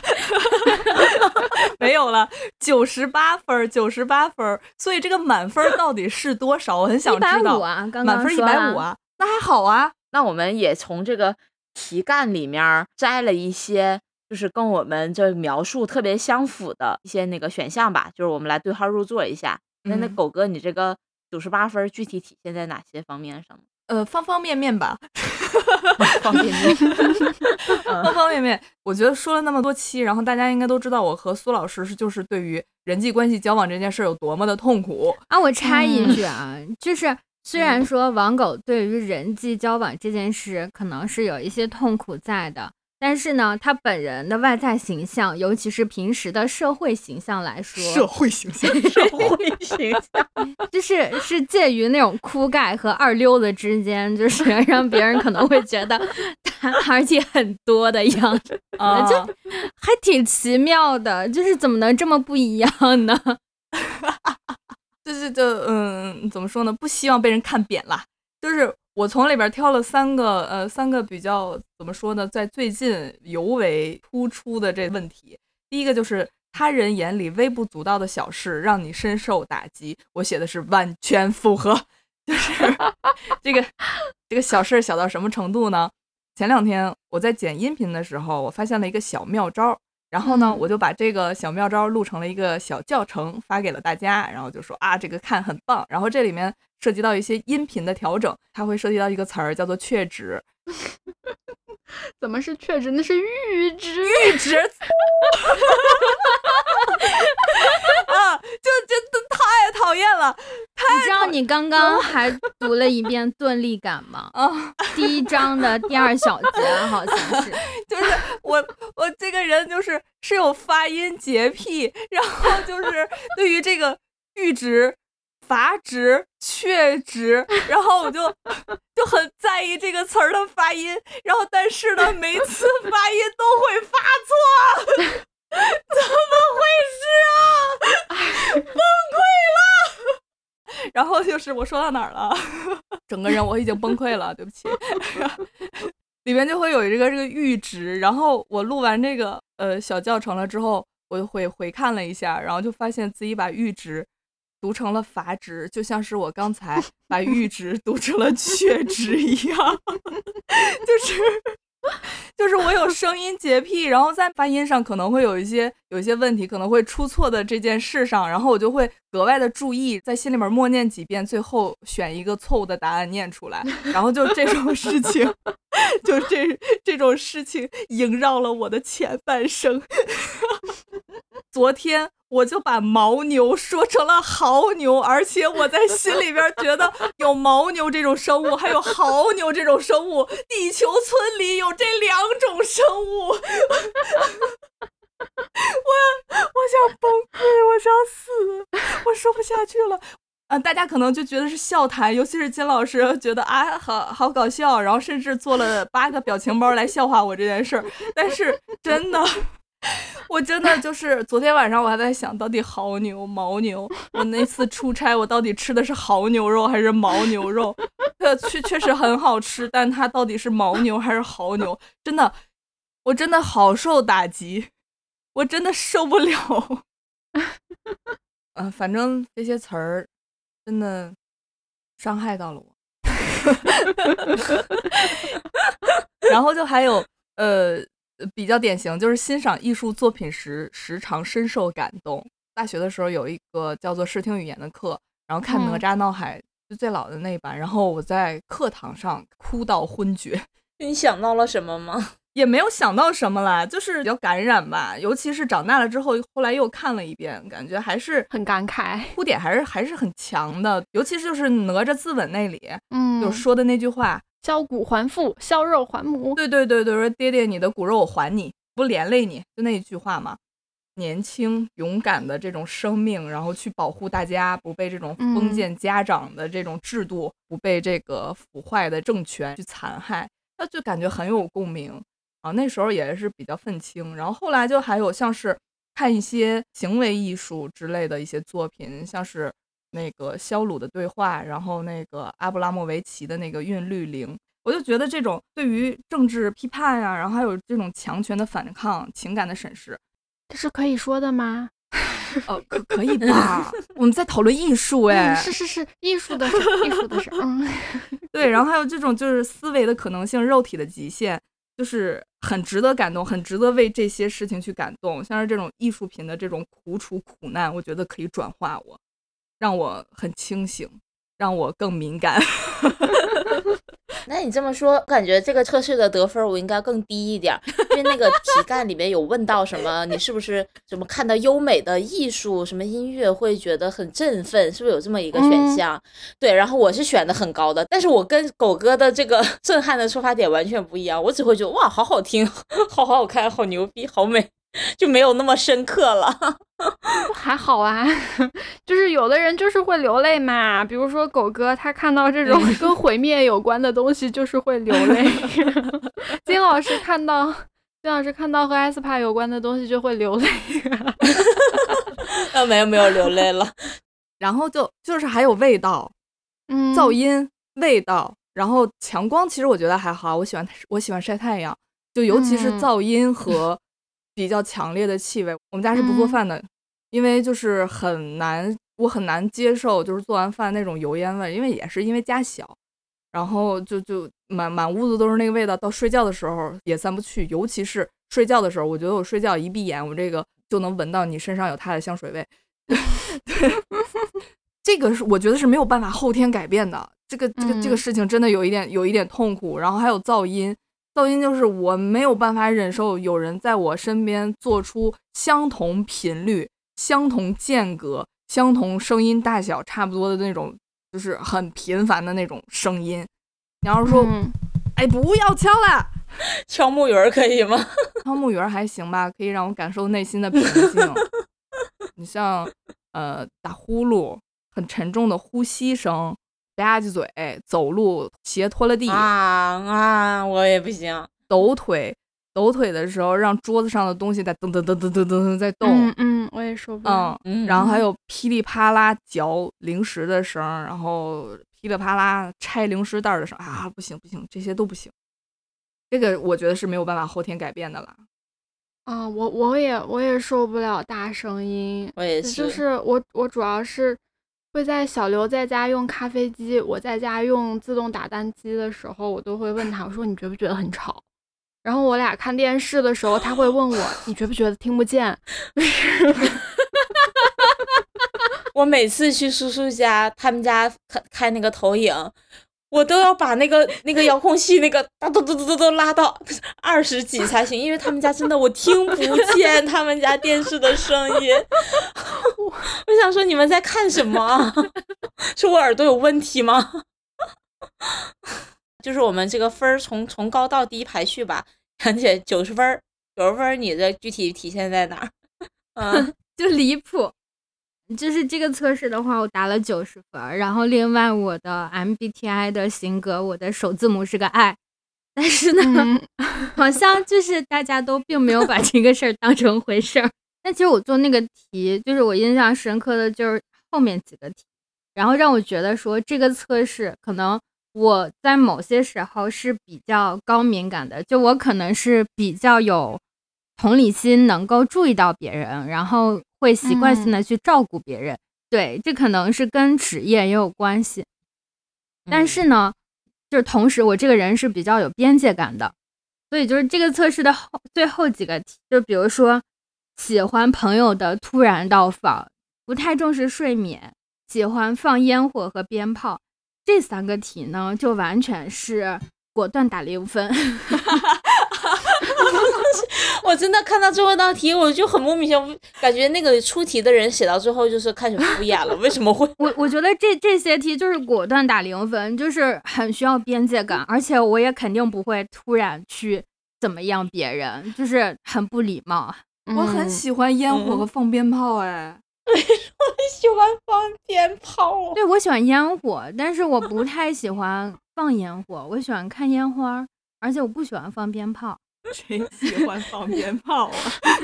没有了，九十八分，九十八分。所以这个满分到底是多少？我很想知道。一百五啊，刚刚满分一百五啊。那还好啊，那我们也从这个题干里面摘了一些，就是跟我们这描述特别相符的一些那个选项吧，就是我们来对号入座一下。那那狗哥，你这个九十八分具体体现在哪些方面上？呃，方方面面吧，方面面，方方面面。我觉得说了那么多期，然后大家应该都知道我和苏老师是就是对于人际关系交往这件事有多么的痛苦啊。我插一句啊，就是。虽然说网狗对于人际交往这件事可能是有一些痛苦在的，但是呢，他本人的外在形象，尤其是平时的社会形象来说，社会形象，社会 形象，就是是介于那种酷盖和二溜子之间，就是 让别人可能会觉得他而且很多的样子，就还挺奇妙的，就是怎么能这么不一样呢？就是就嗯，怎么说呢？不希望被人看扁啦。就是我从里边挑了三个，呃，三个比较怎么说呢，在最近尤为突出的这问题。第一个就是他人眼里微不足道的小事让你深受打击。我写的是完全符合。就是这个这个小事小到什么程度呢？前两天我在剪音频的时候，我发现了一个小妙招，然后呢，嗯我就把这个小妙招录成了一个小教程，发给了大家，然后就说啊，这个看很棒。然后这里面涉及到一些音频的调整，它会涉及到一个词儿叫做确值，怎么是确知？那是阈值。阈值 啊，就真的太讨厌了你知道你刚 刚还读了一遍钝力感吗？啊！第一章的第二小节好像是。就是我我这个人就是是有发音洁癖，然后就是对于这个阈值、阀值、确值，然后我就就很在意这个词儿的发音，然后但是呢，每次发音都会发错，怎么回事啊？崩溃了！然后就是我说到哪儿了？整个人我已经崩溃了，对不起。里面就会有一个这个阈值，然后我录完这个呃小教程了之后，我就会回看了一下，然后就发现自己把阈值读成了阀值，就像是我刚才把阈值读成了确值一样，就是就是我有声音洁癖，然后在发音上可能会有一些有一些问题，可能会出错的这件事上，然后我就会格外的注意，在心里面默念几遍，最后选一个错误的答案念出来，然后就这种事情。就这这种事情萦绕了我的前半生。昨天我就把牦牛说成了牦牛，而且我在心里边觉得有牦牛这种生物，还有牦牛这种生物，地球村里有这两种生物。我我想崩溃，我想死，我说不下去了。啊、大家可能就觉得是笑谈，尤其是金老师觉得啊，好好搞笑，然后甚至做了八个表情包来笑话我这件事儿。但是真的，我真的就是昨天晚上我还在想到底牦牛、牦牛，我那次出差我到底吃的是牦牛肉还是牦牛肉？呃，确确实很好吃，但它到底是牦牛还是牦牛？真的，我真的好受打击，我真的受不了。嗯、反正这些词儿真的伤害到了我。然后就还有呃比较典型，就是欣赏艺术作品时时常深受感动。大学的时候有一个叫做视听语言的课，然后看《哪嗯吒闹海》就最老的那一版，然后我在课堂上哭到昏厥。你想到了什么吗？也没有想到什么啦，就是比较感染吧。尤其是长大了之后，后来又看了一遍，感觉还是很感慨。哭点还是还是很强的。尤其是就是哪吒自刎那里，嗯，就说的那句话，削骨还父，削肉还母。对对对对，说爹爹你的骨肉我还你，不连累你，就那一句话嘛。年轻勇敢的这种生命，然后去保护大家，不被这种封嗯建家长的这种制度，不被这个腐坏的政权去残害，那就感觉很有共鸣啊。那时候也是比较愤青，然后后来就还有像是看一些行为艺术之类的一些作品，像是那个肖鲁的对话，然后那个阿布拉莫维奇的那个韵律零，我就觉得这种对于政治批判呀、然后还有这种强权的反抗、情感的审视，这是可以说的吗？哦，可可以吧？我们在讨论艺术哎嗯，，是是是，艺术的事，艺术的事。嗯，对，然后还有这种就是思维的可能性、肉体的极限，就是很值得感动，很值得为这些事情去感动。像是这种艺术品的这种苦楚苦难，我觉得可以转化我，让我很清醒，让我更敏感。那你这么说，感觉这个测试的得分我应该更低一点，因为那个题干里面有问到什么，你是不是什么看到优美的艺术、什么音乐会觉得很振奋，是不是有这么一个选嗯项？对，然后我是选的很高的，但是我跟狗哥的这个 震撼的出发点完全不一样，我只会觉得哇，好好听，好好看，好牛逼，好美，就没有那么深刻了。还好啊，就是有的人就是会流泪嘛，比如说狗哥，他看到这种跟毁灭有关的东西就是会流泪。金老师看到金老师看到和艾斯帕有关的东西就会流泪。啊，没有没有流泪了。然后就就是还有味道，嗯，噪音、味道，然后强光，其实我觉得还好，我喜欢我喜欢晒太阳，就尤其是嗯噪音和比较强烈的气味。我们家是不做嗯饭的，因为就是很难，我很难接受就是做完饭那种油烟味，因为也是因为家小，然后就就满满屋子都是那个味道，到睡觉的时候也散不去，尤其是睡觉的时候，我觉得我睡觉一闭眼，我这个就能闻到你身上有他的香水味。对，这个是我觉得是没有办法后天改变的。这个这个这个嗯事情真的有一点有一点痛苦。然后还有噪音，噪音就是我没有办法忍受有人在我身边做出相同频率、相同间隔、相同声音大小差不多的那种，就是很频繁的那种声音。你要是说，嗯哎，不要敲了。敲木鱼儿可以吗？敲木鱼儿还行吧，可以让我感受内心的平静。你像呃打呼噜、很沉重的呼吸声、吧唧嘴、走路鞋拖了地、啊啊，我也不行。抖腿、抖腿的时候让桌子上的东西在噔噔噔噔噔噔噔在动。嗯嗯，我也受不了。嗯，嗯，然后还 有噼里啪啦嚼零食的声儿，然后噼里啪啦拆零食袋儿的声啊，不行不行，这些都不行。这个我觉得是没有办法后天改变的啦。啊，我我也我也受不了大声音，我也，就是是我我主要是会在小刘在家用咖啡机，我在家用自动打蛋机的时候，我都会问他，我说你觉不觉得很吵？然后我俩看电视的时候，他会问我你觉不觉得听不见？我每次去叔叔家，他们家开开那个投影，我都要把那个 那个遥控器那个哒嘟嘟嘟嘟嘟拉到二十几才行，因为他们家真的我听不见他们家电视的声音。我 我想说你们在看什么啊？是我耳朵有问题吗？就是我们这个分儿从从高到低排序吧，杨姐九十分儿，九十分儿你的具体体现在哪儿？嗯，就离谱。就是这个测试的话，我打了九十分儿，然后另外我的 MBTI 的型格，我的首字母是个 I，但是呢，嗯好像就是大家都并没有把这个事儿当成回事儿。但其实我做那个题，就是我印象深刻的就是后面几个题，然后让我觉得说这个测试可能我在某些时候是比较高敏感的，就我可能是比较有同理心，能够注意到别人，然后会习惯性的去照顾别人。对，这可能是跟职业也有关系。但是呢，就是同时我这个人是比较有边界感的，所以就是这个测试的后最后几个题，就比如说喜欢朋友的突然到访，不太重视睡眠，喜欢放烟火和鞭炮，这三个题呢，就完全是果断打零分。我真的看到最后一道题，我就很莫名其妙，感觉那个出题的人写到最后就是开始敷衍了。为什么会？我我觉得这这些题就是果断打零分，就是很需要边界感，而且我也肯定不会突然去怎么样别人，就是很不礼貌。我很嗯喜欢烟火和放鞭炮，哎，我喜欢放鞭炮。对我喜欢烟火，但是我不太喜欢放烟火，我喜欢看烟花，而且我不喜欢放鞭炮。谁喜欢放鞭炮啊？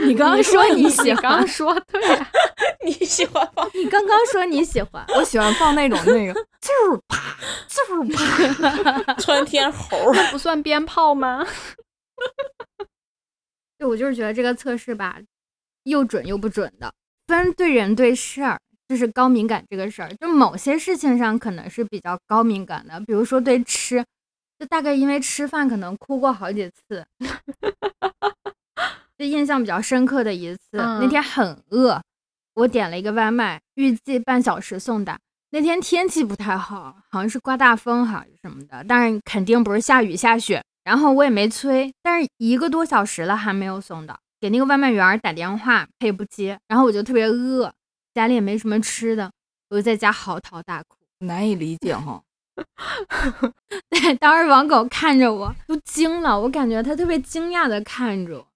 你刚刚说你喜你欢，刚说对啊，你喜欢放？你刚刚说你喜欢，我喜欢放那种那个就是啪就是啪，窜天猴那？不算鞭炮吗？对我就是觉得这个测试吧，又准又不准的，分对人对事儿，就是高敏感这个事儿，就某些事情上可能是比较高敏感的，比如说对吃，就大概因为吃饭可能哭过好几次，就印象比较深刻的一次，那嗯天很饿，我点了一个外卖，预计半小时送达。那天天气不太好，好像是刮大风还是什么的，但是肯定不是下雨下雪。然后我也没催，但是一个多小时了还没有送到，给那个外卖员儿打电话，他也不接。然后我就特别饿，家里也没什么吃的，我就在家嚎啕大哭。难以理解哈。对，当时王狗看着我都惊了，我感觉他特别惊讶的看着我。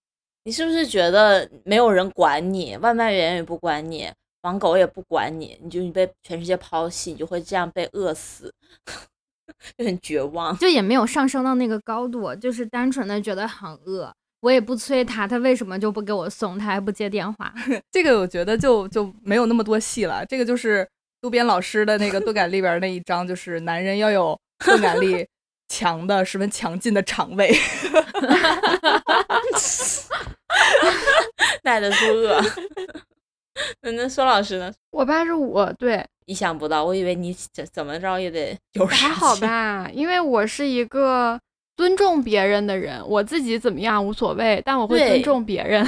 你是不是觉得没有人管你，外卖员也不管你，网狗也不管你，你就你被全世界抛弃，你就会这样被饿死，就很绝望。就也没有上升到那个高度，就是单纯的觉得很饿。我也不催他，他为什么就不给我送？他还不接电话。这个我觉得就就没有那么多戏了。这个就是渡边老师的那个钝感力里边那一章，就是男人要有钝感力强的、十分强劲的肠胃。耐得住饿。那那孙老师呢？我八十五对，意想不到，我以为你怎怎么着也得有还好？吧，因为我是一个尊重别人的人，我自己怎么样无所谓，但我会尊重别人。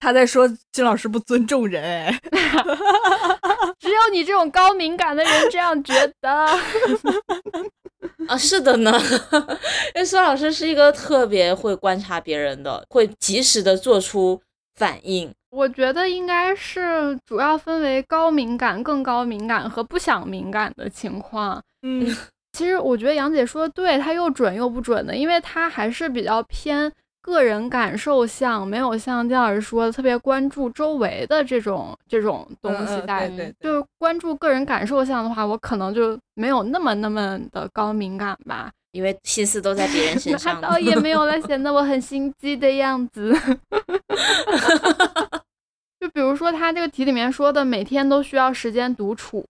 他在说金老师不尊重人，哎，只有你这种高敏感的人这样觉得。啊，是的呢，因为孙老师是一个特别会观察别人的，会及时的做出反应。我觉得应该是主要分为高敏感、更高敏感和不想敏感的情况。嗯，其实我觉得杨姐说的对，她又准又不准的，因为她还是比较偏个人感受像，没有像丁老师说的特别关注周围的这种这种东西在。对对对就是关注个人感受像的话，我可能就没有那么那么的高敏感吧。因为心思都在别人身 那上倒也 没有了，显得我很心机的样子。就比如说他这个题里面说的，每天都需要时间独处，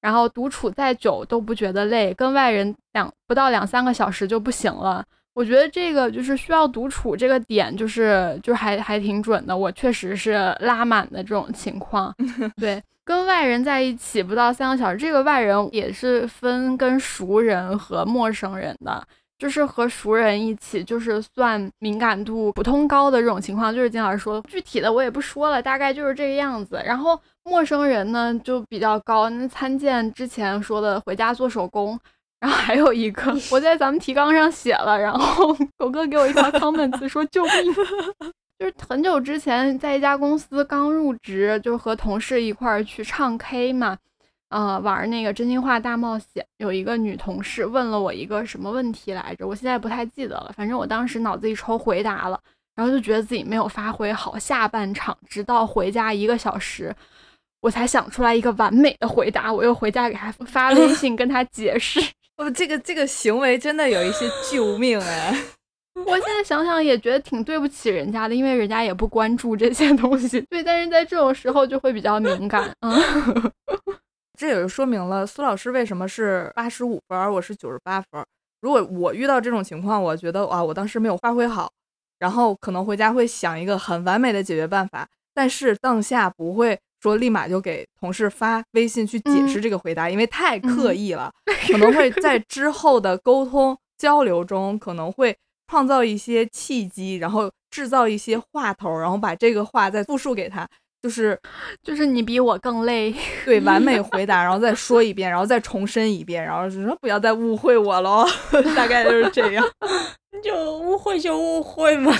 然后独处再久都不觉得累，跟外人两不到两三个小时就不行了。我觉得这个就是需要独处这个点，就是就还还挺准的。我确实是拉满的这种情况，对，跟外人在一起不到三个小时，这个外人也是分跟熟人和陌生人的。就是和熟人一起，就是算敏感度普通高的这种情况，就是金老师说的，具体的我也不说了，大概就是这个样子。然后陌生人呢就比较高，那参见之前说的回家做手工。然后还有一个，我在咱们提纲上写了，然后 狗哥给我一条 comments 说救命，就是很久之前在一家公司刚入职，就和同事一块儿去唱 K 嘛。呃，玩那个真心话大冒险，有一个女同事问了我一个什么问题来着，我现在不太记得了。反正我当时脑子一抽回答了，然后就觉得自己没有发挥好。下半场直到回家一个小时，我才想出来一个完美的回答。我又回家给他发微信跟他解释。我这个这个行为真的有一些 救命哎。我现在想想也觉得挺对不起人家的，因为人家也不关注这些东西。对，但是在这种时候就会比较敏感。嗯。这也就说明了苏老师为什么是八十五分，而我是九十八分。如果我遇到这种情况，我觉得啊，我当时没有发挥好，然后可能回家会想一个很完美的解决办法，但是当下不会说立马就给同事发微信去解释这个回答，因为太刻意了，可能会在之后的沟通交流中可能会创造一些契机，然后制造一些话头，然后把这个话再复述给他。就是就是你比我更累，对，完美回答，然后再说一遍，然后再重申一遍，然后就说不要再误会我喽，大概就是这样。就误会就误会嘛。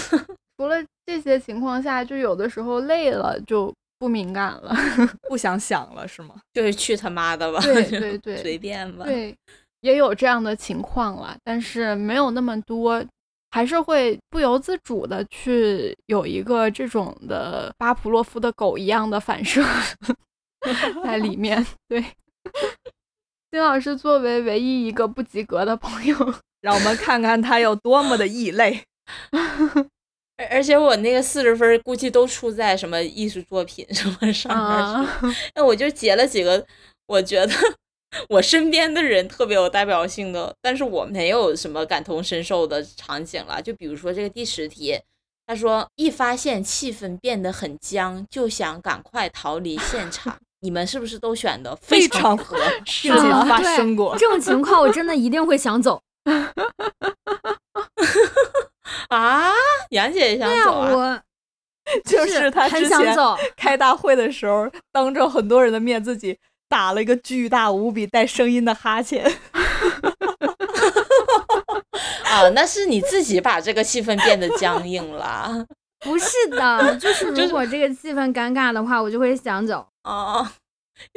除了这些情况下，就有的时候累了就不敏感了，不想想了是吗？就是去他妈的吧，对对对，随便吧。对，也有这样的情况了，但是没有那么多。还是会不由自主的去有一个这种的巴甫洛夫的狗一样的反射 在里面。对，金老师作为唯一一个不及格的朋友，让我们看看他有多么的异类。而而且我那个四十分估计都出在什么艺术作品什么上面去，那、我就截了几个，我觉得。我身边的人特别有代表性的，但是我没有什么感同身受的场景了。就比如说这个第十题，他说一发现气氛变得很僵，就想赶快逃离现场。你们是不是都选的非常合，事情发生过这种情况？我真的一定会想走。啊，杨姐也想走啊？我 就是他之前走开大会的时候，当着很多人的面自己。打了一个巨大无比带声音的哈欠，啊，那是你自己把这个气氛变得僵硬了。不是的，就是如果这个气氛尴尬的话，我就会想走。哦，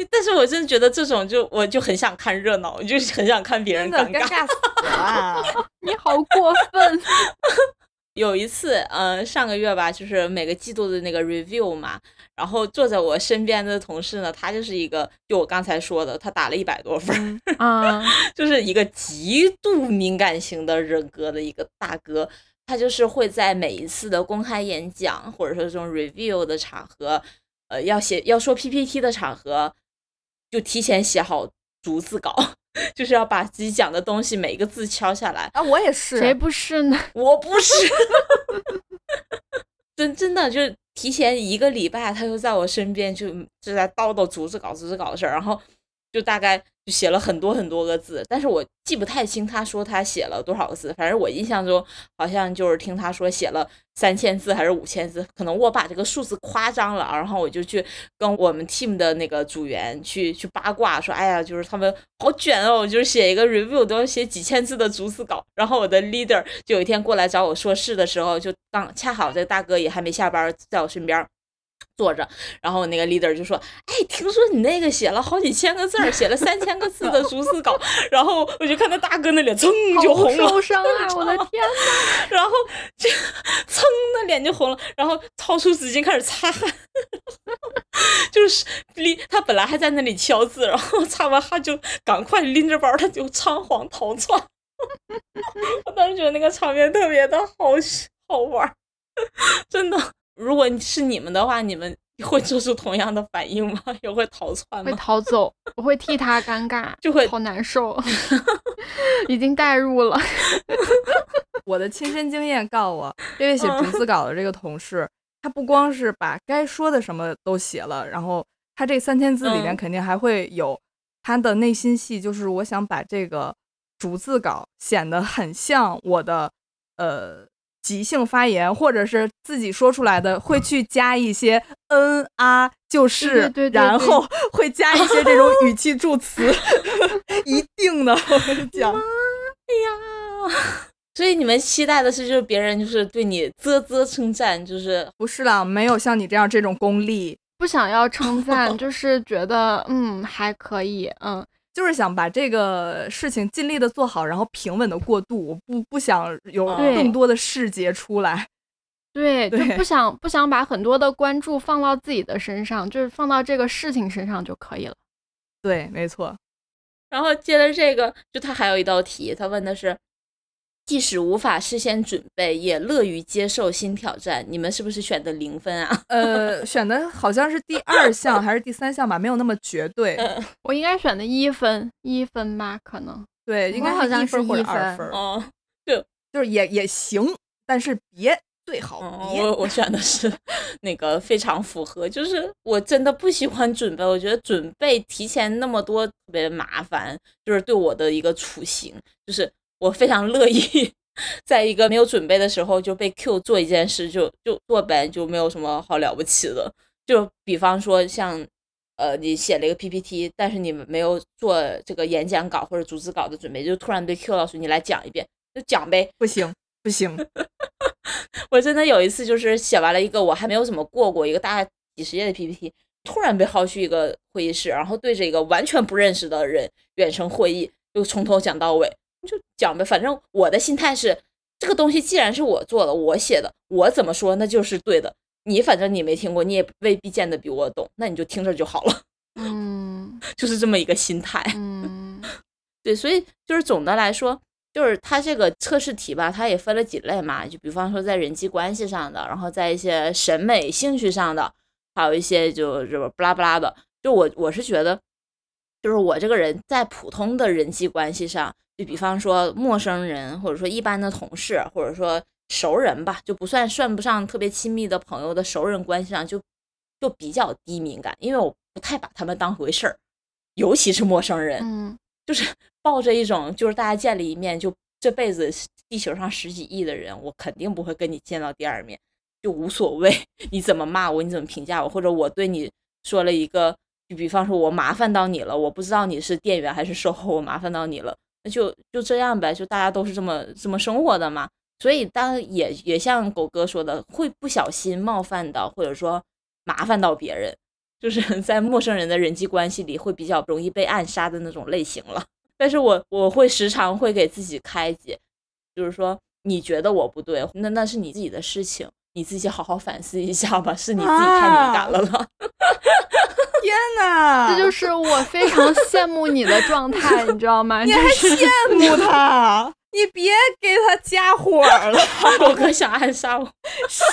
但是我真的觉得这种就我就很想看热闹，我就很想看别人 尴尬死了。你好过分。有一次，嗯，上个月吧，就是每个季度的那个 review 嘛，然后坐在我身边的同事呢，他就是一个，就我刚才说的，他打了一百多分，啊，就是一个极度敏感型的人格的一个大哥，他就是会在每一次的公开演讲或者说这种 review 的场合，呃，要写要说 PPT 的场合，就提前写好逐字稿。就是要把自己讲的东西每一个字敲下来啊！我也是，谁不是呢？我不是，真真的就是提前一个礼拜，他就在我身边，就就在叨叨逐字稿、逐字稿的事儿，然后就大概就写了很多很多个字，但是我记不太清他说他写了多少个字，反正我印象中好像就是听他说写了三千字还是五千字，可能我把这个数字夸张了，然后我就去跟我们 team 的那个组员去去八卦，说哎呀，就是他们好卷哦，就是写一个 review 都要写几千字的逐字稿，然后我的 leader 就有一天过来找我说事的时候，就当恰好这个大哥也还没下班，在我身边。坐着，然后那个 leader 就说：“哎，听说你那个写了好几千个字儿，写了三千个字的逐字稿。”然后我就看到大哥那脸噌就红了，受伤啊！我的天呐，然后就噌的脸就红了，然后掏出纸巾开始擦汗，就是拎他本来还在那里敲字，然后擦完汗就赶快拎着包，他就仓皇逃窜。我当时觉得那个场面特别的好好玩，真的。如果是你们的话，你们会做出同样的反应吗？也会逃窜吗？会逃走，我会替他尴尬，就会好难受，已经代入了。我的亲身经验告诉我，这位写逐字稿的这个同事，他不光是把该说的什么都写了，然后他这三千字里面肯定还会有他的内心戏，就是我想把这个逐字稿显得很像我的，呃。即兴发言，或者是自己说出来的，会去加一些嗯啊，就是，然后 会加一些这种语气助词，一定的，我跟你讲。哎呀，所以你们期待的是，就是别人就是对你啧啧称赞，就是不是啦，没有像你这样这种功力，不想要称赞，就是觉得嗯还可以，嗯。就是想把这个事情尽力的做好，然后平稳的过渡，我不不想有更多的细节出来。对，就不想不想把很多的关注放到自己的身上，就是放到这个事情身上就可以了。对，没错。然后接着这个，就他还有一道题，他问的是。即使无法事先准备，也乐于接受新挑战。你们是不是选的零分啊？呃，选的好像是第二项还是第三项吧，没有那么绝对。我应该选的一分，一分吧，可能。对，应该好像是一分或者二分。哦，就，就是也也行，但是别最好别。我我选的是那个非常符合，就是我真的不喜欢准备，我觉得准备提前那么多特别麻烦，就是对我的一个处刑，就是。我非常乐意，在一个没有准备的时候就被 Q 做一件事，就就做呗，就没有什么好了不起的。就比方说像，呃，你写了一个 PPT，但是你没有做这个演讲稿或者组织稿的准备，就突然被 Q 老师你来讲一遍，就讲呗。不行，不行。我真的有一次就是写完了一个我还没有怎么过过一个大概几十页的 PPT，突然被薅去一个会议室，然后对着一个完全不认识的人远程会议，就从头讲到尾。就讲呗，反正我的心态是，这个东西既然是我做的，我写的，我怎么说那就是对的。你反正你没听过，你也未必见得比我懂，那你就听着就好了。嗯，就是这么一个心态。嗯，对，所以就是总的来说，就是它这个测试题吧，它也分了几类嘛，就比方说在人际关系上的，然后在一些审美兴趣上的，还有一些就是不拉不拉的。就我我是觉得，就是我这个人在普通的人际关系上。就比方说陌生人，或者说一般的同事，或者说熟人吧，就不算算不上特别亲密的朋友的熟人关系上，就就比较低敏感，因为我不太把他们当回事儿，尤其是陌生人，嗯，就是 抱着一种就是大家见了一面，就这辈子地球上十几亿的人，我肯定不会跟你见到第二面，就无所谓 你怎么骂我，你怎么评价我，或者我对你说了一个，就比方说我麻烦到你了，我不知道你是店员还是售后，我麻烦到你了。那就就这样呗，就大家都是这么这么生活的嘛，所以当然也也像狗哥说的，会不小心冒犯到或者说麻烦到别人，就是 在陌生人的人际关系里会比较容易被暗杀的那种类型了。但是我我会时常会给自己开解，就是说你觉得我不对，那那是你自己的事情，你自己好好反思一下吧，是你自己太敏感了了。天呐，这就是我非常羡慕你的状态，你知道吗？你还羡慕他？你别给他加火了，我可想暗杀我，什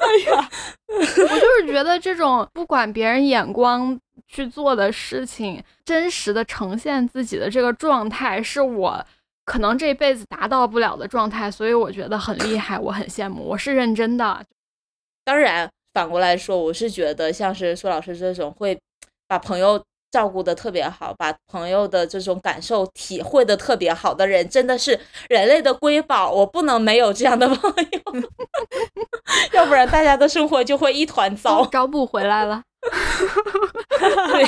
么呀？我就是觉得这种不管别人眼光去做的事情，真实的呈现自己的这个状态，是我可能这辈子达到不了的状态，所以我觉得很厉害，我很羡慕，我是认真的。当然。反过来说，我是觉得像是苏老师这种会把朋友照顾的特别好，把朋友的这种感受体会的特别好的人，真的是人类的瑰宝。我不能没有这样的朋友，要不然大家的生活就会一团糟。招不回来了。对，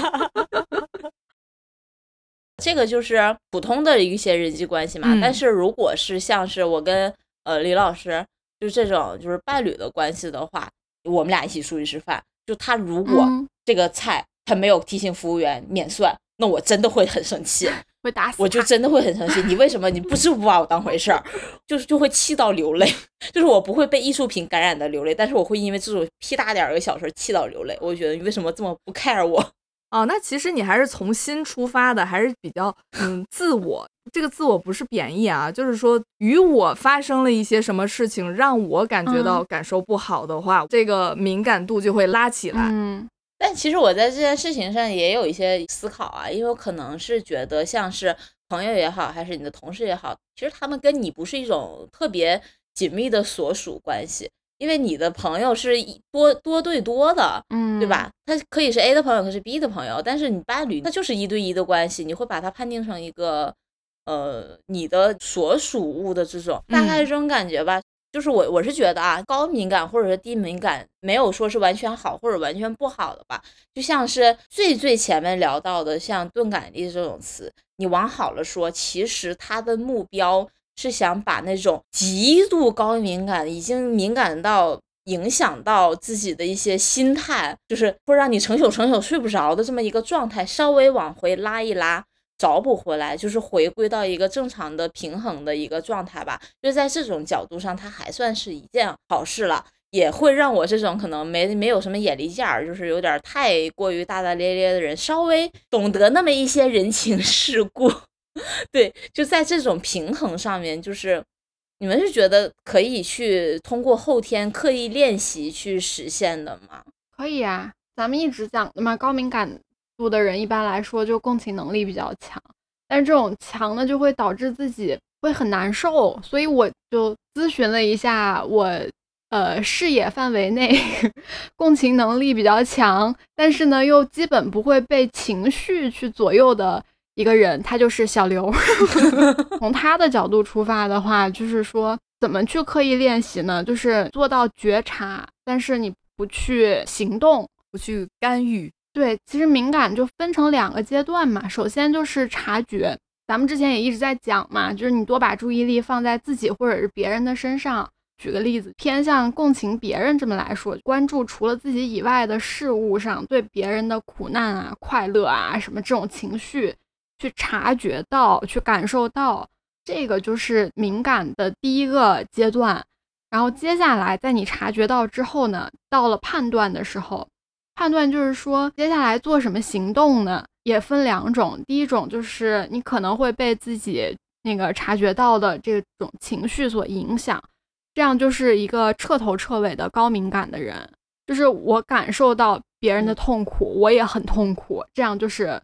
这个就是普通的一些人际关系嘛。嗯但是如果是像是我跟呃李老师，就这种就是伴侣的关系的话，我们俩一起出去吃饭，就他如果嗯这个菜他没有提醒服务员免算，那我真的会很生气，会打死我就真的会很生气。你为什么你不是不把我当回事儿？就是就会气到流泪。就是我不会被艺术品感染的流泪，但是我会因为这种屁大点儿的小事儿气到流泪。我觉得你为什么这么不 care 我？哦，那其实你还是从心出发的，还是比较嗯自我。这个自我不是贬义啊，就是说与我发生了一些什么事情，让我感觉到嗯感受不好的话，这个敏感度就会拉起来。嗯但其实我在这件事情上也有一些思考啊，因为我可能是觉得像是朋友也好，还是你的同事也好，其实他们跟你不是一种特别紧密的所属关系，因为你的朋友是一多多对多的，嗯，对？吧？他可以是 A 的朋友，可以是 B 的朋友，但是你伴侣那就是一对一的关系，你会把它判定成一个呃你的所属物的这种，大概是这种感觉吧。就是我我是觉得啊，高敏感或者是低敏感，没有说是完全好或者完全不好的吧。就像是最最前面聊到的，像钝感力这种词，你往好了说，其实它的目标是想把那种极度高敏感，已经敏感到影响到自己的一些心态，就是会让你成宿成宿睡不着的这么一个状态，稍微往回拉一拉。找补回来，就是回归到一个正常的平衡的一个状态吧。就在这种角度上，它还算是一件好事了，也会让我这种可能没没有什么眼力见儿，就是有点太过于大大咧咧的人，稍微懂得那么一些人情世故。对，就在这种平衡上面，就是你们是觉得可以去通过后天刻意练习去实现的吗？可以啊，咱们一直讲的嘛，高敏感度的人一般来说就共情能力比较强，但是这种强呢就会导致自己会很难受，所以我就咨询了一下我呃视野范围内 共情能力比较强，但是呢又基本不会被情绪去左右的一个人，他就是小刘。从他的角度出发的话，就是说怎么去刻意练习呢？就是做到觉察，但是你不去行动。不去干预。对，其实敏感就分成两个阶段嘛。首先就是察觉，咱们之前也一直在讲嘛，就是你多把注意力放在自己或者是别人的身上。举个例子，偏向共情别人这么来说，关注除了自己以外的事物上，对别人的苦难啊、快乐啊什么这种情绪去察觉到、去感受到，这个就是敏感的第一个阶段。然后接下来，在你察觉到之后呢，到了判断的时候，判断就是说接下来做什么行动呢，也分两种。第一种就是你可能会被自己那个察觉到的这种情绪所影响，这样就是一个彻头彻尾的高敏感的人。就是我感受到别人的痛苦，我也很痛苦，这样就是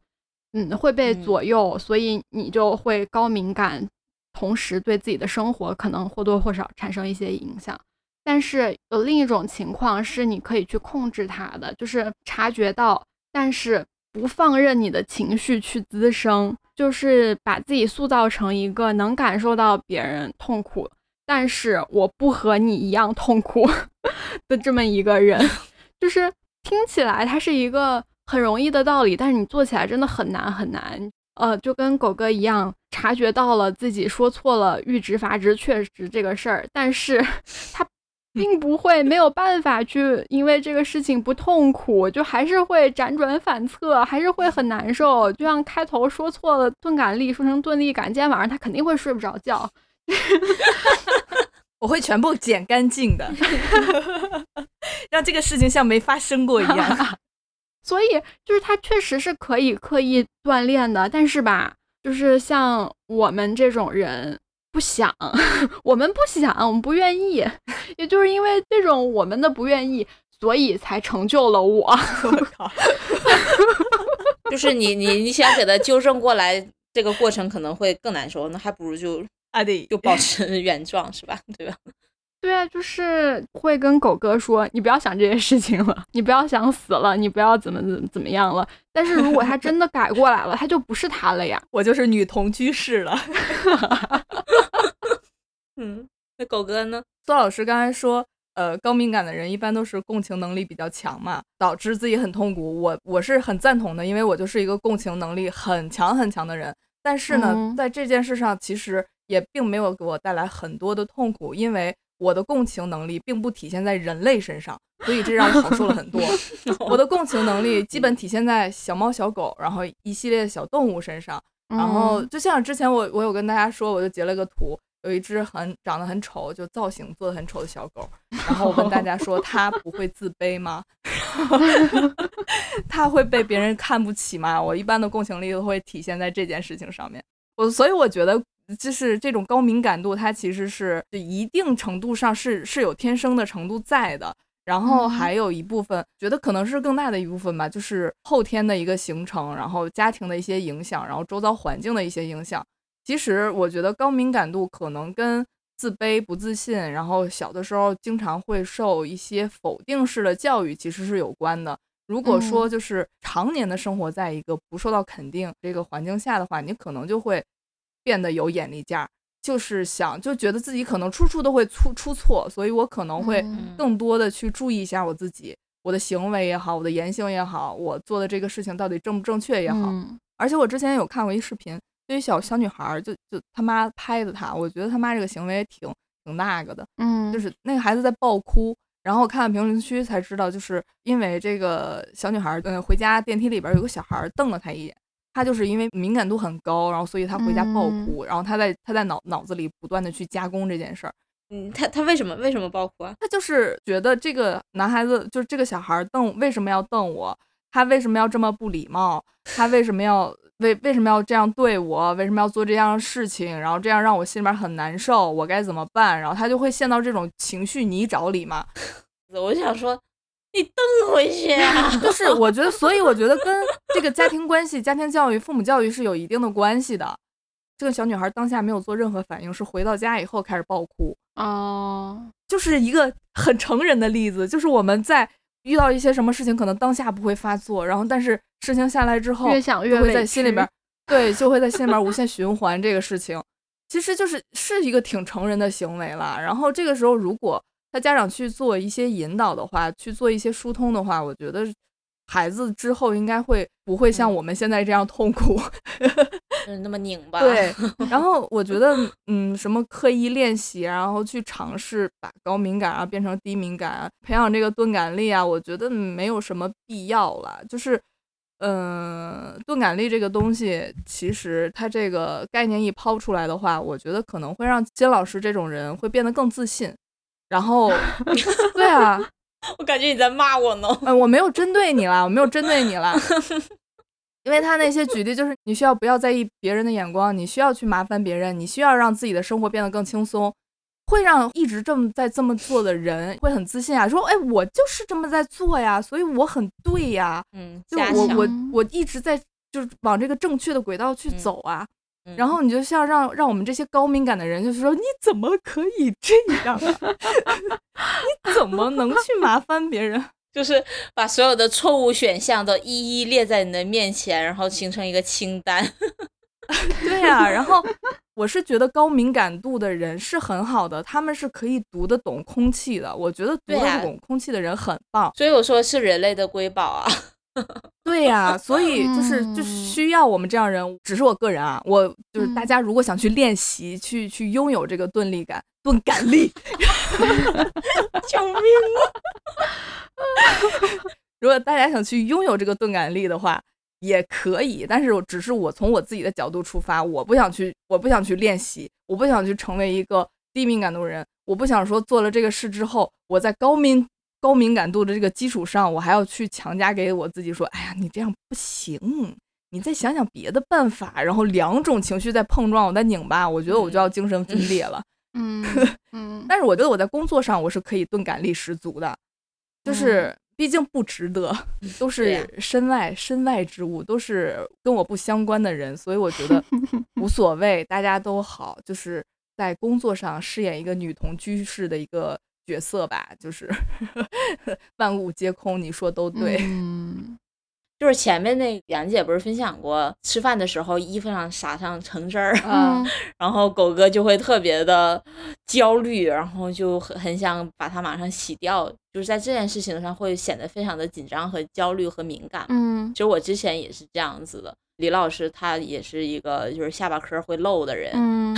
嗯会被嗯左右，所以你就会高敏感，同时对自己的生活可能或多或少产生一些影响。但是有另一种情况是你可以去控制它的，就是察觉到，但是不放任你的情绪去滋生，就是把自己塑造成一个能感受到别人痛苦，但是我不和你一样痛苦 的这么一个人。就是听起来他是一个很容易的道理，但是你做起来真的很难很难。呃，就跟狗哥一样，察觉到了自己说错了阈值阀值确实这个事儿，但是 他并不会没有办法去因为这个事情不痛苦，就还是会辗转反侧，还是会很难受。就像开头说错了钝感力说成钝力感，今天晚上他肯定会睡不着觉。我会全部剪干净的，让这个事情像没发生过一样。所以就是他确实是可以刻意锻炼的，但是吧，就是像我们这种人不想，我们不想，我们不愿意，也就是因为这种我们的不愿意，所以才成就了我。我靠！就是你你你想给他纠正过来，这个过程可能会更难受，那还不如就啊对，就保持原状，是吧？对吧？对啊，就是会跟狗哥说，你不要想这些事情了，你不要想死了，你不要怎么怎么怎么样了。但是如果他真的改过来了，他就不是他了呀。我就是女同居士了。嗯，那狗哥呢？苏老师刚才说，呃，高敏感的人一般都是共情能力比较强嘛，导致自己很痛苦。我我是很赞同的，因为我就是一个共情能力很强很强的人。但是呢，嗯在这件事上，其实也并没有给我带来很多的痛苦，因为我的共情能力并不体现在人类身上，所以这让我好受了很多。我的共情能力基本体现在小猫、小狗，然后一系列小动物身上。然后嗯就像之前我我有跟大家说，我就截了个图，有一只很长得很丑，就造型做的很丑的小狗，然后我跟大家说，它不会自卑吗？它会被别人看不起吗？我一般的共情力都会体现在这件事情上面。我所以我觉得，就是这种高敏感度，它其实是就一定程度上是是有天生的程度在的。然后嗯还有一部分，觉得可能是更大的一部分吧，就是后天的一个形成，然后家庭的一些影响，然后周遭环境的一些影响。其实我觉得高敏感度可能跟自卑、不自信，然后小的时候经常会受一些否定式的教育，其实是有关的。如果说嗯就是常年的生活在一个不受到肯定这个环境下的话，你可能就会变得有眼力见儿，就是想就觉得自己可能处处都会出出错，所以我可能会嗯。更多的去注意一下我自己，我的行为也好，我的言行也好，我做的这个事情到底正不正确也好。嗯。而且我之前有看过一视频，对于小小女孩儿，就就他妈拍的她，我觉得他妈这个行为挺挺那个的，嗯，就是那个孩子在爆哭，然后我看了评论区才知道，就是因为这个小女孩儿，嗯，回家电梯里边有个小孩儿瞪了她一眼，她就是因为敏感度很高，然后所以他回家爆哭，然后他在他在脑脑子里不断的去加工这件事儿，嗯，他他为什么为什么爆哭啊？他就是觉得这个男孩子就是这个小孩儿瞪为什么要瞪我，他为什么要这么不礼貌，他为什么要为为什么要这样对我，为什么要做这样的事情，然后这样让我心里边很难受，我该怎么办？然后他就会陷到这种情绪泥沼里嘛。我就想说，你瞪回去啊！就是 我觉得，所以我觉得跟这个家庭关系、家庭教育、父母教育是有一定的关系的。这个小女孩当下没有做任何反应，是回到家以后开始爆哭，哦，就是一个很成人的例子。就是我们在遇到一些什么事情，可能当下不会发作，然后但是事情下来之后，越想越就会在心里边儿，对，就会在心里边儿无限循环这个事情。其实就是是一个挺成人的行为了。然后这个时候，如果他家长去做一些引导的话，去做一些疏通的话，我觉得孩子之后应该会不会像嗯我们现在这样痛苦。就 是那么拧巴。对，然后我觉得，嗯，什么刻意练习，然后去尝试把高敏感啊变成低敏感啊，培养这个钝感力啊，我觉得没有什么必要了。就是，嗯、钝感力这个东西，其实它这个概念一抛出来的话，我觉得可能会让金老师这种人会变得更自信。然后，对啊，我感觉你在骂我呢。呃，我没有针对你啦，我没有针对你啦，因为他那些举例就是你需要不要在意别人的眼光，你需要去麻烦别人，你需要让自己的生活变得更轻松，会让一直这么在这么做的人会很自信啊，说哎，我就是这么在做呀，所以我很对呀，嗯，就我我我一直在就是往这个正确的轨道去嗯走啊。嗯然后你就像让让我们这些高敏感的人，就是说你怎么可以这样啊？你怎么能去麻烦别人？就是把所有的错误选项都一一列在你的面前，然后形成一个清单。对呀、然后我是觉得高敏感度的人是很好的，他们是可以读得懂空气的。我觉得读得懂空气的人很棒。所以我说是人类的瑰宝啊。对呀、所以就是就是嗯需要我们这样人。只是我个人啊，我就是嗯大家如果想去练习，去去拥有这个钝力感、钝感力，救命啊！如果大家想去拥有这个钝感力的话，也可以。但是我只是我从我自己的角度出发，我不想去，我不想去练习，我不想去成为一个低敏感度人。我不想说做了这个事之后，我在高敏高敏感度的这个基础上，我还要去强加给我自己说，哎呀，你这样不行，你再想想别的办法。然后两种情绪在碰撞，我在拧巴，我觉得我就要精神分裂了。嗯 嗯，但是我觉得我在工作上我是可以钝感力十足的，就是毕竟不值得，都是身外身外之物，都是跟我不相关的人，所以我觉得 无所谓，大家都好，就是在工作上饰演一个女同居士的一个角色吧，就是 万物皆空，你说都对。嗯，就是前面那杨姐不是分享过，吃饭的时候衣服上撒上橙汁儿，嗯 然后狗哥就会特别的焦虑，然后就很很想把它马上洗掉，就是在这件事情上会显得非常的紧张和焦虑和敏感。嗯其实我之前也是这样子的，李老师他也是一个就是下巴颏会漏的人，嗯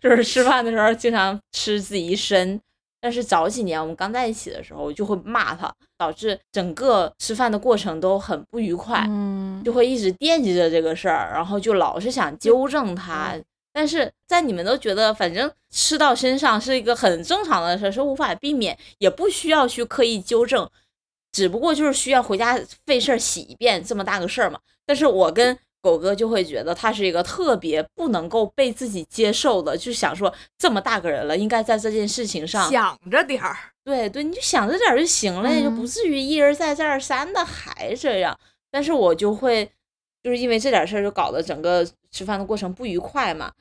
就是吃饭的时候经常吃自己一身。但是早几年我们刚在一起的时候，我就会骂他，导致整个吃饭的过程都很不愉快。嗯，就会一直惦记着这个事儿，然后就老是想纠正他。但是在你们都觉得反正吃到身上是一个很正常的事儿，是无法避免，也不需要去刻意纠正，只不过就是需要回家费事儿洗一遍这么大个事儿嘛。但是我跟狗哥就会觉得他是一个特别不能够被自己接受的，就想说这么大个人了，应该在这件事情上想着点儿，对对，你就想着点儿就行了，也就不嗯至于一而再再而三的还这样。但是我就会就是因为这点事儿，就搞得整个吃饭的过程不愉快嘛。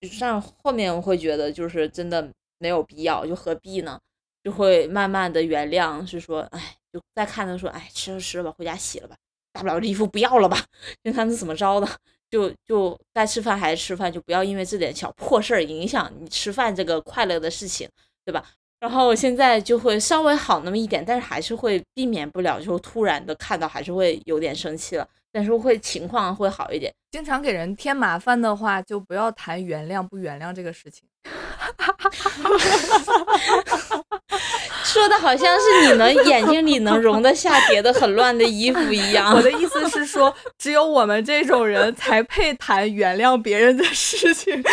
就这样后面我会觉得就是真的没有必要，就何必呢？就会慢慢的原谅，是说，哎，就再看他说，哎，吃了吃了吧，回家洗了吧，大不了这衣服不要了吧，就看是怎么着的。就就该吃饭还是吃饭，就不要因为这点小破事儿影响你吃饭这个快乐的事情，对吧？然后现在就会稍微好那么一点，但是还是会避免不了，就突然的看到还是会有点生气了，但是会情况会好一点。经常给人添麻烦的话，就不要谈原谅不原谅这个事情。说的好像是你能眼睛里能容得下叠的很乱的衣服一样。我的意思是说，只有我们这种人才配谈原谅别人的事情。但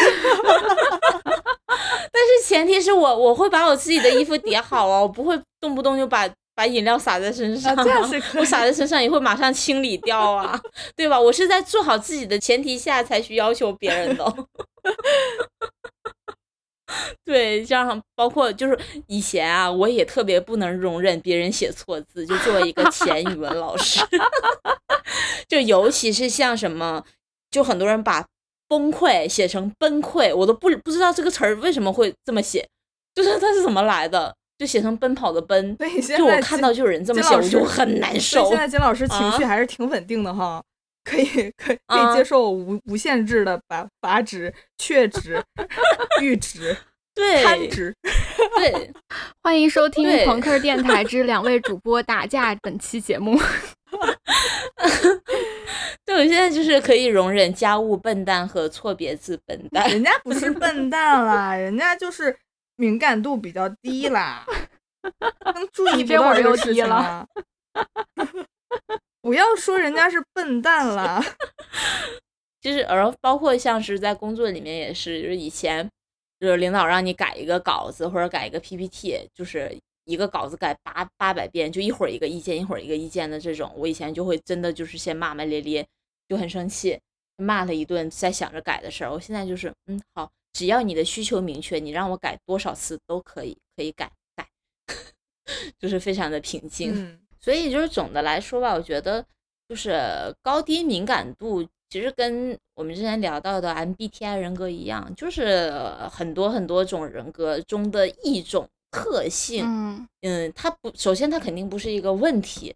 是前提是我我会把我自己的衣服叠好啊，我不会动不动就把把饮料洒在身上、啊这样是可以我洒在身上也会马上清理掉啊，对吧？我是在做好自己的前提下才去要求别人的。对，这样包括就是以前啊，我也特别不能容忍别人写错字，就作为一个前语文老师，就尤其是像什么，就很多人把崩溃写成崩溃，我都不不知道这个词儿为什么会这么写，就是 它是怎么来的，就写成奔跑的奔，就我在看到就有人这么写，我就很难受现。在金老师情绪啊还是挺稳定的哈，可以可以可啊以接受无无限制的把阀值、确值、阈值、对贪值。对，欢迎收听对朋克电台之两位主播打架本期节目。对，我现在就是可以容忍家务笨蛋和错别字笨蛋。人家不是笨蛋啦，人家就是敏感度比较低啦，能注意不这会儿到这个事又低了。不要说人家是笨蛋啦，就是，然后包括像是在工作里面也是，就是以前就是领导让你改一个稿子或者改一个 PPT，就是一个稿子改八八百遍，就一会儿一个意见，一会儿一个意见的这种，我以前就会真的就是先骂骂咧咧，就很生气，骂他一顿，再想着改的事儿。我现在就是，嗯，好，只要你的需求明确，你让我改多少次都可以，可以改改，就是非常的平静。嗯，所以就是总的来说吧，我觉得就是高低敏感度，其实跟我们之前聊到的 MBTI 人格一样，就是很多很多种人格中的一种特性。嗯嗯，它不，首先它肯定不是一个问题，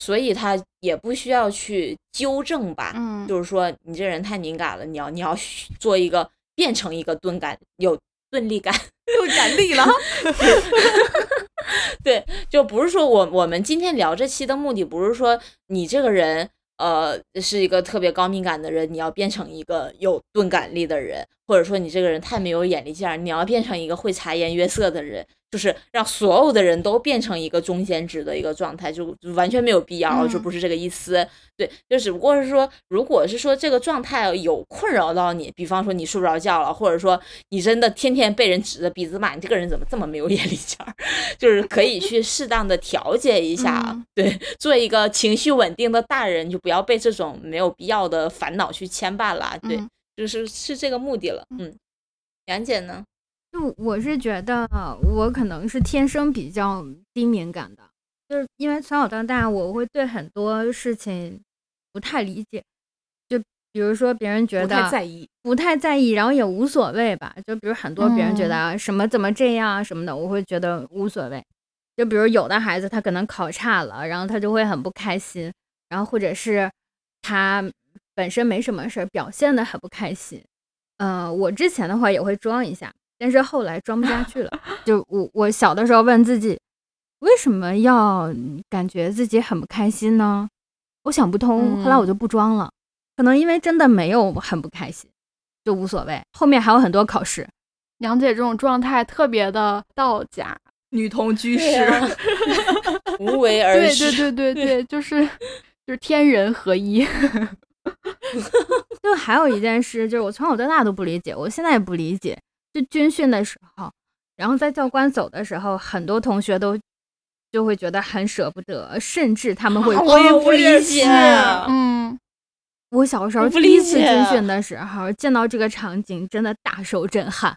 所以它也不需要去纠正吧。嗯，就是说你这人太敏感了，你要你要做一个变成一个钝感有钝力感。又感力了。对，就不是说我我们今天聊这期的目的，不是说你这个人呃是一个特别高敏感的人，你要变成一个有钝感力的人，或者说你这个人太没有眼力见儿，你要变成一个会察言悦色的人，就是让所有的人都变成一个中间值的一个状态，就就完全没有必要，就嗯。不是这个意思。对，就只不过是说，如果是说这个状态有困扰到你，比方说你睡不着觉了，或者说你真的天天被人指着鼻子骂，你这个人怎么这么没有 眼力见儿，就是可以去适当的调节一下，嗯。对，做一个情绪稳定的大人，就不要被这种没有必要的烦恼去牵绊了，对，嗯。就是是这个目的了，嗯，杨姐呢？就我是觉得我可能是天生比较低敏感的，就是因为从小到大我会对很多事情不太理解，就比如说别人觉得不太得在意，不太在意，然后也无所谓吧。就比如很多别人觉得什么怎么这样啊什么的，我会觉得无所谓。就比如有的孩子他可能考差了，然后他就会很不开心，然后或者是他本身没什么事儿，表现的很不开心。嗯、我之前的话也会装一下，但是后来装不下去了。就我我小的时候问自己，为什么要感觉自己很不开心呢？我想不通，后来我就不装了。可能因为真的没有很不开心，就无所谓。后面还有很多考试，杨姐这种状态特别的道家，女同居士，啊 无为而对。对对对对，就是就是天人合一。就还有一件事，就是我从小到大都不理解，我现在也不理解。就军训的时候，然后在教官走的时候，很多同学都就会觉得很舍不得，甚至他们会啊 我也不理解嗯，我小时候第一次军训的时候，见到这个场景，真的大受震撼。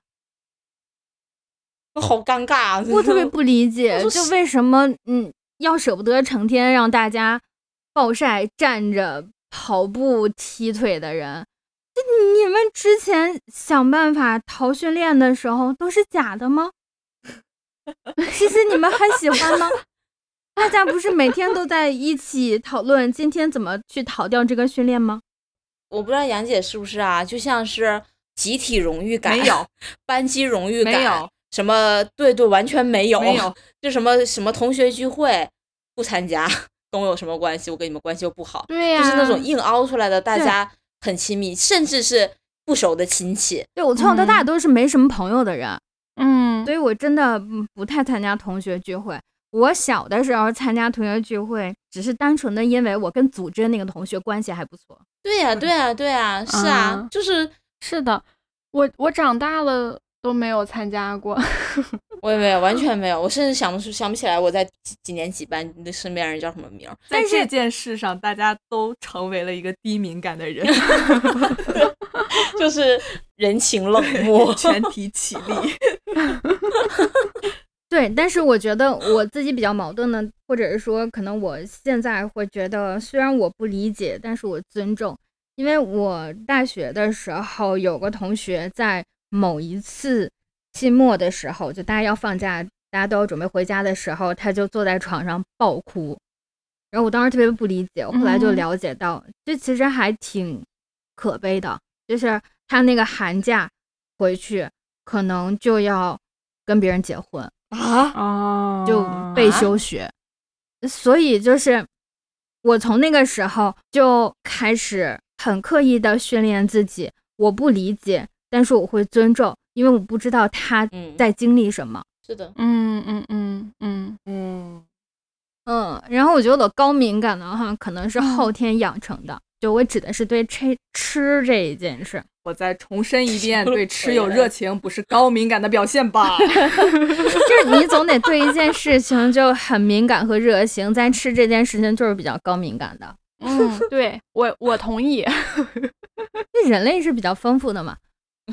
我 好尴尬啊！我特别 不理解，就为什么嗯要舍不得成天让大家暴晒、站着、跑步、踢腿的人？就你们之前想办法逃训练的时候都是假的吗？其实你们很喜欢吗？大家不是每天都在一起讨论今天怎么去逃掉这个训练吗？我不知道杨姐是不是啊？就像是集体荣誉感，没有，班级荣誉感，没有，什么对对，完全没有，没有，就什么什么同学聚会不参加，跟我有什么关系？我跟你们关系又不好，对呀、就是那种硬凹出来的，大家很亲密，甚至是不熟的亲戚。对我从小到大嗯都是没什么朋友的人，嗯所以我真的嗯不太参加同学聚会。我小的时候参加同学聚会，只是单纯的因为我跟组织那个同学关系还不错。对呀、对呀、对呀、是啊，嗯就是是的，我我长大了都没有参加过。我也没有，完全没有，我甚至想不出想不起来我在几几年几班的身边人叫什么名儿。在这件事上，大家都成为了一个低敏感的人，就是人情冷漠。全体起立。对，但是我觉得我自己比较矛盾的，或者是说，可能我现在会觉得，虽然我不理解，但是我尊重，因为我大学的时候有个同学在某一次期末的时候，就大家要放假，大家都要准备回家的时候，他就坐在床上爆哭，然后我当时特别不理解，我后来就嗯。了解到，这其实还挺可悲的，就是他那个寒假回去，可能就要跟别人结婚。啊，哦。就被休学，所以就是我从那个时候就开始很刻意的训练自己，我不理解，但是我会尊重，因为我不知道他嗯，在经历什么。是的，嗯嗯嗯嗯嗯，嗯，然后我觉得我高敏感的话，可能是嗯后天养成的，就我指的是对吃吃这一件事。我再重申一遍，对吃有热情不是高敏感的表现吧？就是你总得对一件事情就很敏感和热情，在吃这件事情就是比较高敏感的。嗯，对我我同意。那人类是比较丰富的嘛，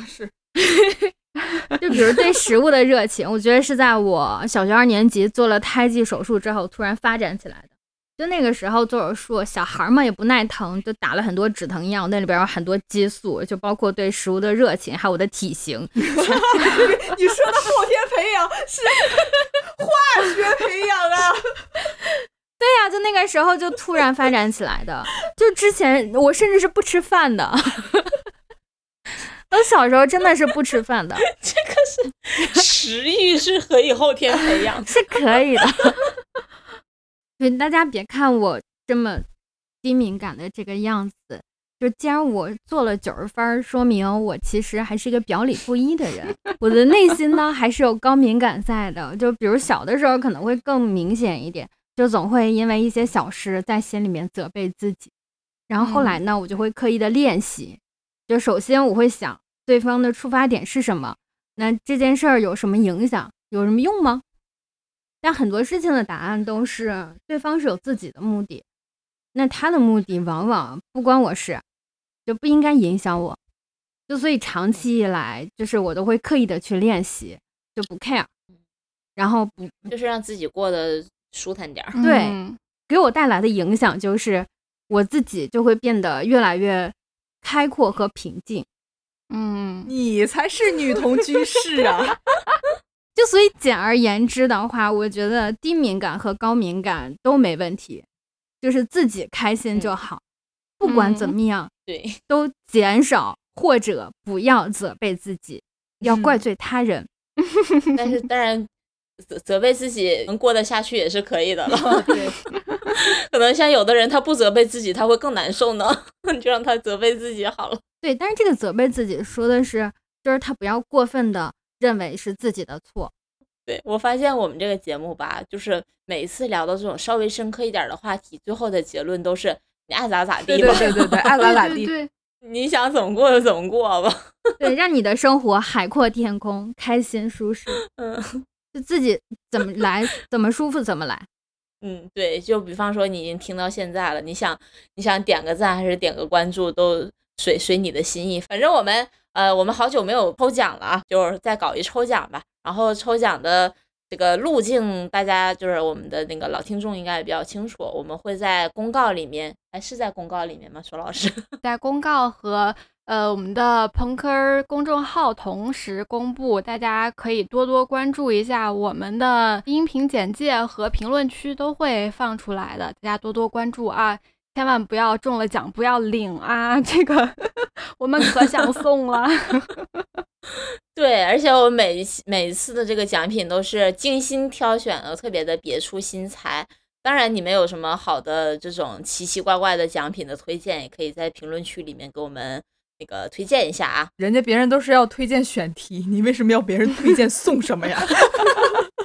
是，就比如对食物的热情，我觉得是在我小学二年级做了胎记手术之后突然发展起来的。就那个时候做手术，小孩儿嘛也不耐疼，就打了很多止疼药，那里边有很多激素，就包括对食物的热情，还有我的体型。你说的后天培养是化学培养啊？对呀、就那个时候就突然发展起来的。就之前我甚至是不吃饭的，我小时候真的是不吃饭的，这个是食欲是可以后天培养。是可以的。所以大家别看我这么低敏感的这个样子，就既然我做了九十分儿，说明我其实还是一个表里不一的人。我的内心呢，还是有高敏感在的。就比如小的时候可能会更明显一点，就总会因为一些小事在心里面责备自己。然后后来呢，我就会刻意的练习。就首先我会想对方的出发点是什么，那这件事儿有什么影响，有什么用吗？但很多事情的答案都是对方是有自己的目的，那他的目的往往不关我事，就不应该影响我。就所以长期以来，就是我都会刻意的去练习，就不 care，然后不就是让自己过得舒坦点儿。对嗯给我带来的影响就是我自己就会变得越来越开阔和平静。嗯，你才是女同居士啊！就所以简而言之的话，我觉得低敏感和高敏感都没问题，就是自己开心就好，不管怎么样，对，都减少或者不要责备自己，要怪罪他人。但是当然责责备自己能过得下去也是可以的了。对，可能像有的人他不责备自己，他会更难受呢，你就让他责备自己好了。对，但是这个责备自己说的是，就是他不要过分的认为是自己的错。对我发现我们这个节目吧，就是每一次聊到这种稍微深刻一点的话题，最后的结论都是你爱咋咋地吧，对对对对，爱咋咋地。对对对，你想怎么过就怎么过吧。对，让你的生活海阔天空，开心舒适，嗯就自己怎么来，怎么舒服怎么来。嗯，对，就比方说你已经听到现在了，你想你想点个赞还是点个关注，都随随你的心意。反正我们呃，我们好久没有抽奖了啊，就是再搞一抽奖吧。然后抽奖的这个路径，大家就是我们的那个老听众应该也比较清楚，我们会在公告里面，哎，是在公告里面吗？索老师？在公告和呃我们的朋克公众号同时公布，大家可以多多关注一下我们的音频简介和评论区都会放出来的，大家多多关注啊！千万不要中了奖不要领啊，这个 我们可想送了。对，而且我每每一次的这个奖品都是精心挑选的，特别的别出心裁。当然，你们有什么好的这种奇奇怪怪的奖品的推荐，也可以在评论区里面给我们那个推荐一下啊。人家别人都是要推荐选题，你为什么要别人推荐送什么呀？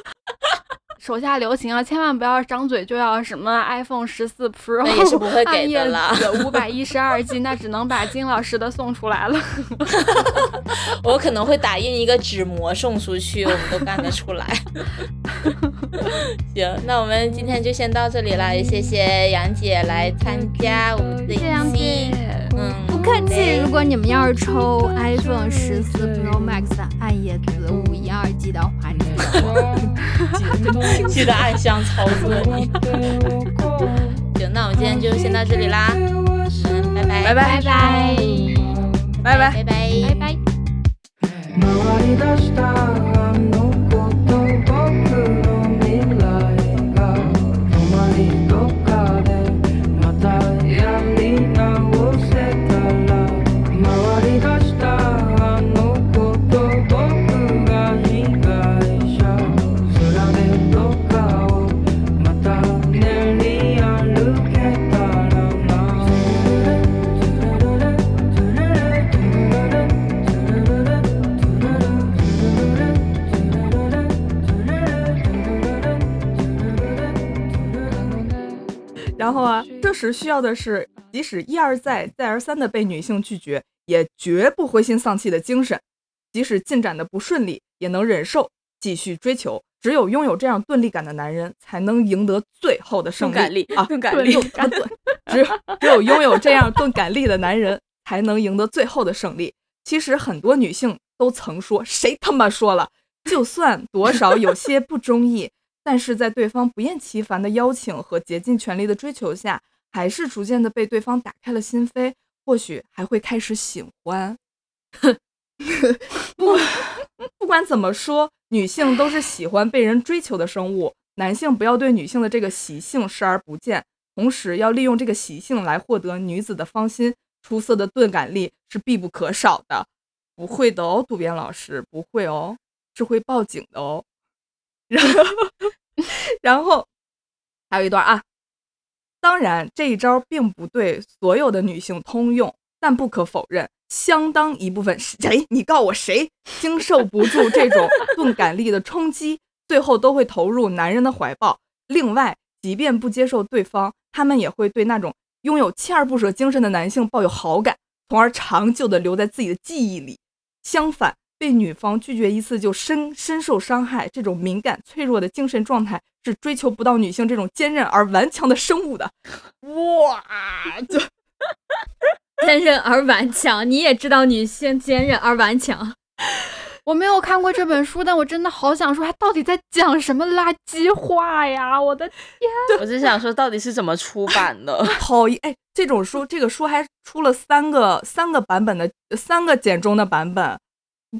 手下留情啊，千万不要张嘴就要什么 iPhone 十四 Pro，那也是不会 暗夜给的啦。五百一十二 G，那只能把金老师的送出来了。我可能会打印一个纸膜送出去，我们都干得出来。行，那我们今天就先到这里了，也谢谢杨姐来参加我们的一谢谢杨姐。嗯，不客气，如果你们要是抽 iPhone 十四 Pro Max 暗夜子五一二 G 的话，记得暗箱操作你。行，那我们今天就先到这里啦，嗯，拜拜，拜拜拜拜。拜拜。拜拜，拜拜。然后啊，这时需要的是，即使一而再、再而三的被女性拒绝，也绝不灰心丧气的精神；即使进展的不顺利，也能忍受，继续追求。只有拥有这样钝力感的男人，才能赢得最后的胜利钝感力啊！钝感力只有拥有这样钝感力的男人，才能赢得最后的胜利。其实很多女性都曾说：“谁他妈说了？”就算多少有些不中意，但是在对方不厌其烦的邀请和竭尽全力的追求下，还是逐渐的被对方打开了心扉，或许还会开始喜欢。不，不管怎么说，女性都是喜欢被人追求的生物，男性不要对女性的这个习性视而不见，同时要利用这个习性来获得女子的芳心。出色的钝感力是必不可少的。不会的哦，渡边老师，不会哦，是会报警的哦。然后，然后还有一段啊，当然这一招并不对所有的女性通用，但不可否认，相当一部分谁，你告我谁，经受不住这种 钝感力的冲击，最后都会投入男人的怀抱。另外，即便不接受对方，他们也会对那种拥有锲而不舍精神的男性抱有好感，从而长久的留在自己的记忆里。相反，被女方拒绝一次就深深受伤害，这种敏感脆弱的精神状态是追求不到女性这种坚韧而顽强的生物的。哇，就 坚韧而顽强，你也知道女性坚韧而顽强。我没有看过这本书，但我真的好想说，它到底在讲什么垃圾话呀？我的天 我就想说，到底是怎么出版的？好一哎，这种书，这个书还出了三个三个版本的三个简中的版本，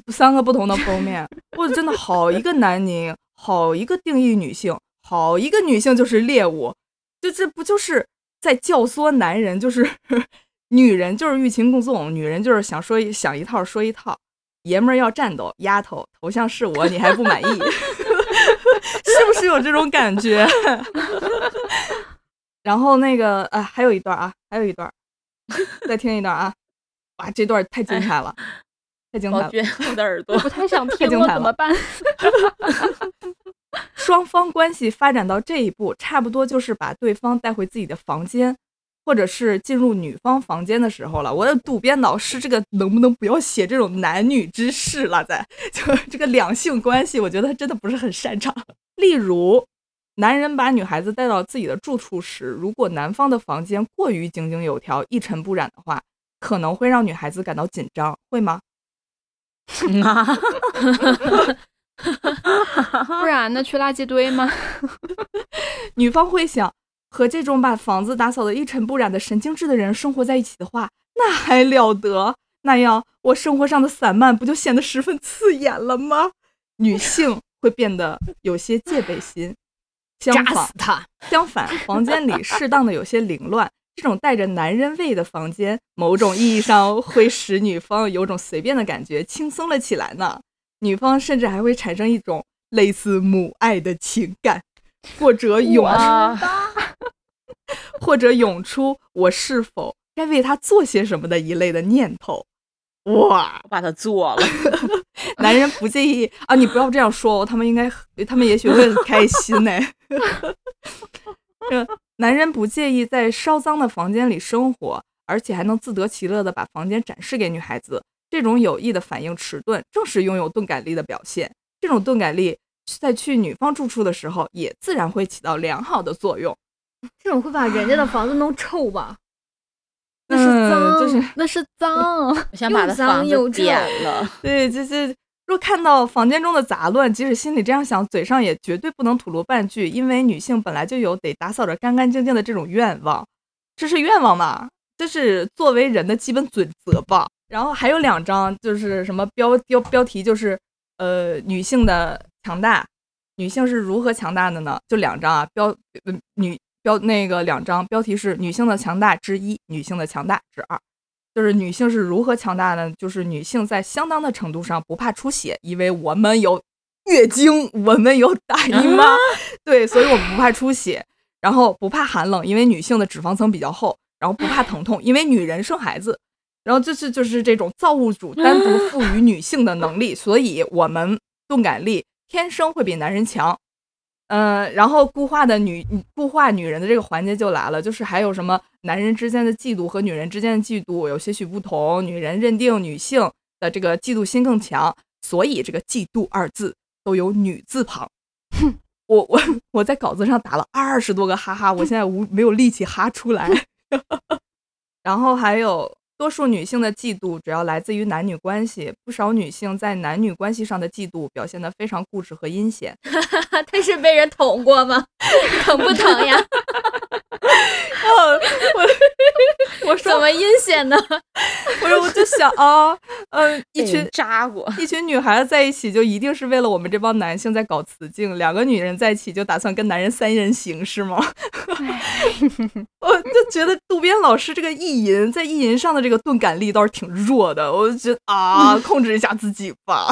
三个不同的封面。我真的好一个南宁，好一个定义女性，好一个女性就是猎物，就这不就是在教唆男人，就是 女人就是欲擒故纵，女人就是想说一想一套说一套，爷们儿要战斗，丫头头像是我，你还不满意？是不是有这种感觉？然后那个啊，还有一段啊，还有一段，再听一段啊！哇，这段太精彩了，太精彩了！我的耳朵不太想听了，太精彩了怎么办？双方关系发展到这一步，差不多就是把对方带回自己的房间，或者是进入女方房间的时候了。我的渡边老师，这个能不能不要写这种男女之事了？在 就这个两性关系，我觉得他真的不是很擅长。例如，男人把女孩子带到自己的住处时，如果男方的房间过于井井有条、一尘不染的话，可能会让女孩子感到紧张，会吗？啊，不然呢？去垃圾堆吗？女方会想，和这种把房子打扫得一尘不染的神经质的人生活在一起的话，那还了得？那样我生活上的散漫不就显得十分刺眼了吗？女性会变得有些戒备心，相扎反死，他！相反，房间里适当的有些凌乱，这种带着男人味的房间，某种意义上会使女方有种随便的感觉，轻松了起来呢。女方甚至还会产生一种类似母爱的情感，或者涌出，或者涌出我是否该为他做些什么的一类的念头。哇，我把它做了。男人不介意啊！你不要这样说哦，他们应该，他们也许会很开心呢。呃 男人不介意在烧脏的房间里生活，而且还能自得其乐地把房间展示给女孩子。这种有意的反应迟钝，正是拥有钝感力的表现。这种钝感力在去女方住处的时候，也自然会起到良好的作用。这种会把人家的房子弄臭吧？那是嗯脏，就是那是脏。我想把他又脏房又臭子点了。对，就是若看到房间中的杂乱，即使心里这样想，嘴上也绝对不能吐露半句，因为女性本来就有得打扫着干干净净的这种愿望，这是愿望嘛？这是作为人的基本准则吧。然后还有两张，就是什么标标标题，就是呃女性的强大，女性是如何强大的呢？就两张啊，标呃女标那个两张标题是女性的强大之一，女性的强大之二。就是女性是如何强大的？就是女性在相当的程度上不怕出血，因为我们有月经，我们有大姨妈，对，所以我们不怕出血。然后不怕寒冷，因为女性的脂肪层比较厚。然后不怕疼痛，因为女人生孩子。然后就是就是这种造物主单独赋予女性的能力，所以我们钝感力天生会比男人强。嗯，然后固化的女固化女人的这个环节就来了，就是还有什么男人之间的嫉妒和女人之间的嫉妒有些许不同，女人认定女性的这个嫉妒心更强，所以这个“嫉妒”二字都有女字旁。哼 我我我在稿子上打了二十多个哈哈，我现在无没有力气哈出来。然后还有多数女性的嫉妒主要来自于男女关系，不少女性在男女关系上的嫉妒表现得非常固执和阴险。他是被人捅过吗？疼不疼呀？我我说怎么阴险呢？我说我就想啊，嗯、一群扎过，一群女孩子在一起，就一定是为了我们这帮男性在搞雌竞；两个女人在一起，就打算跟男人三人行，是吗？我就觉得渡边老师这个意淫在意淫上的这个钝感力倒是挺弱的，我就觉得啊，控制一下自己吧。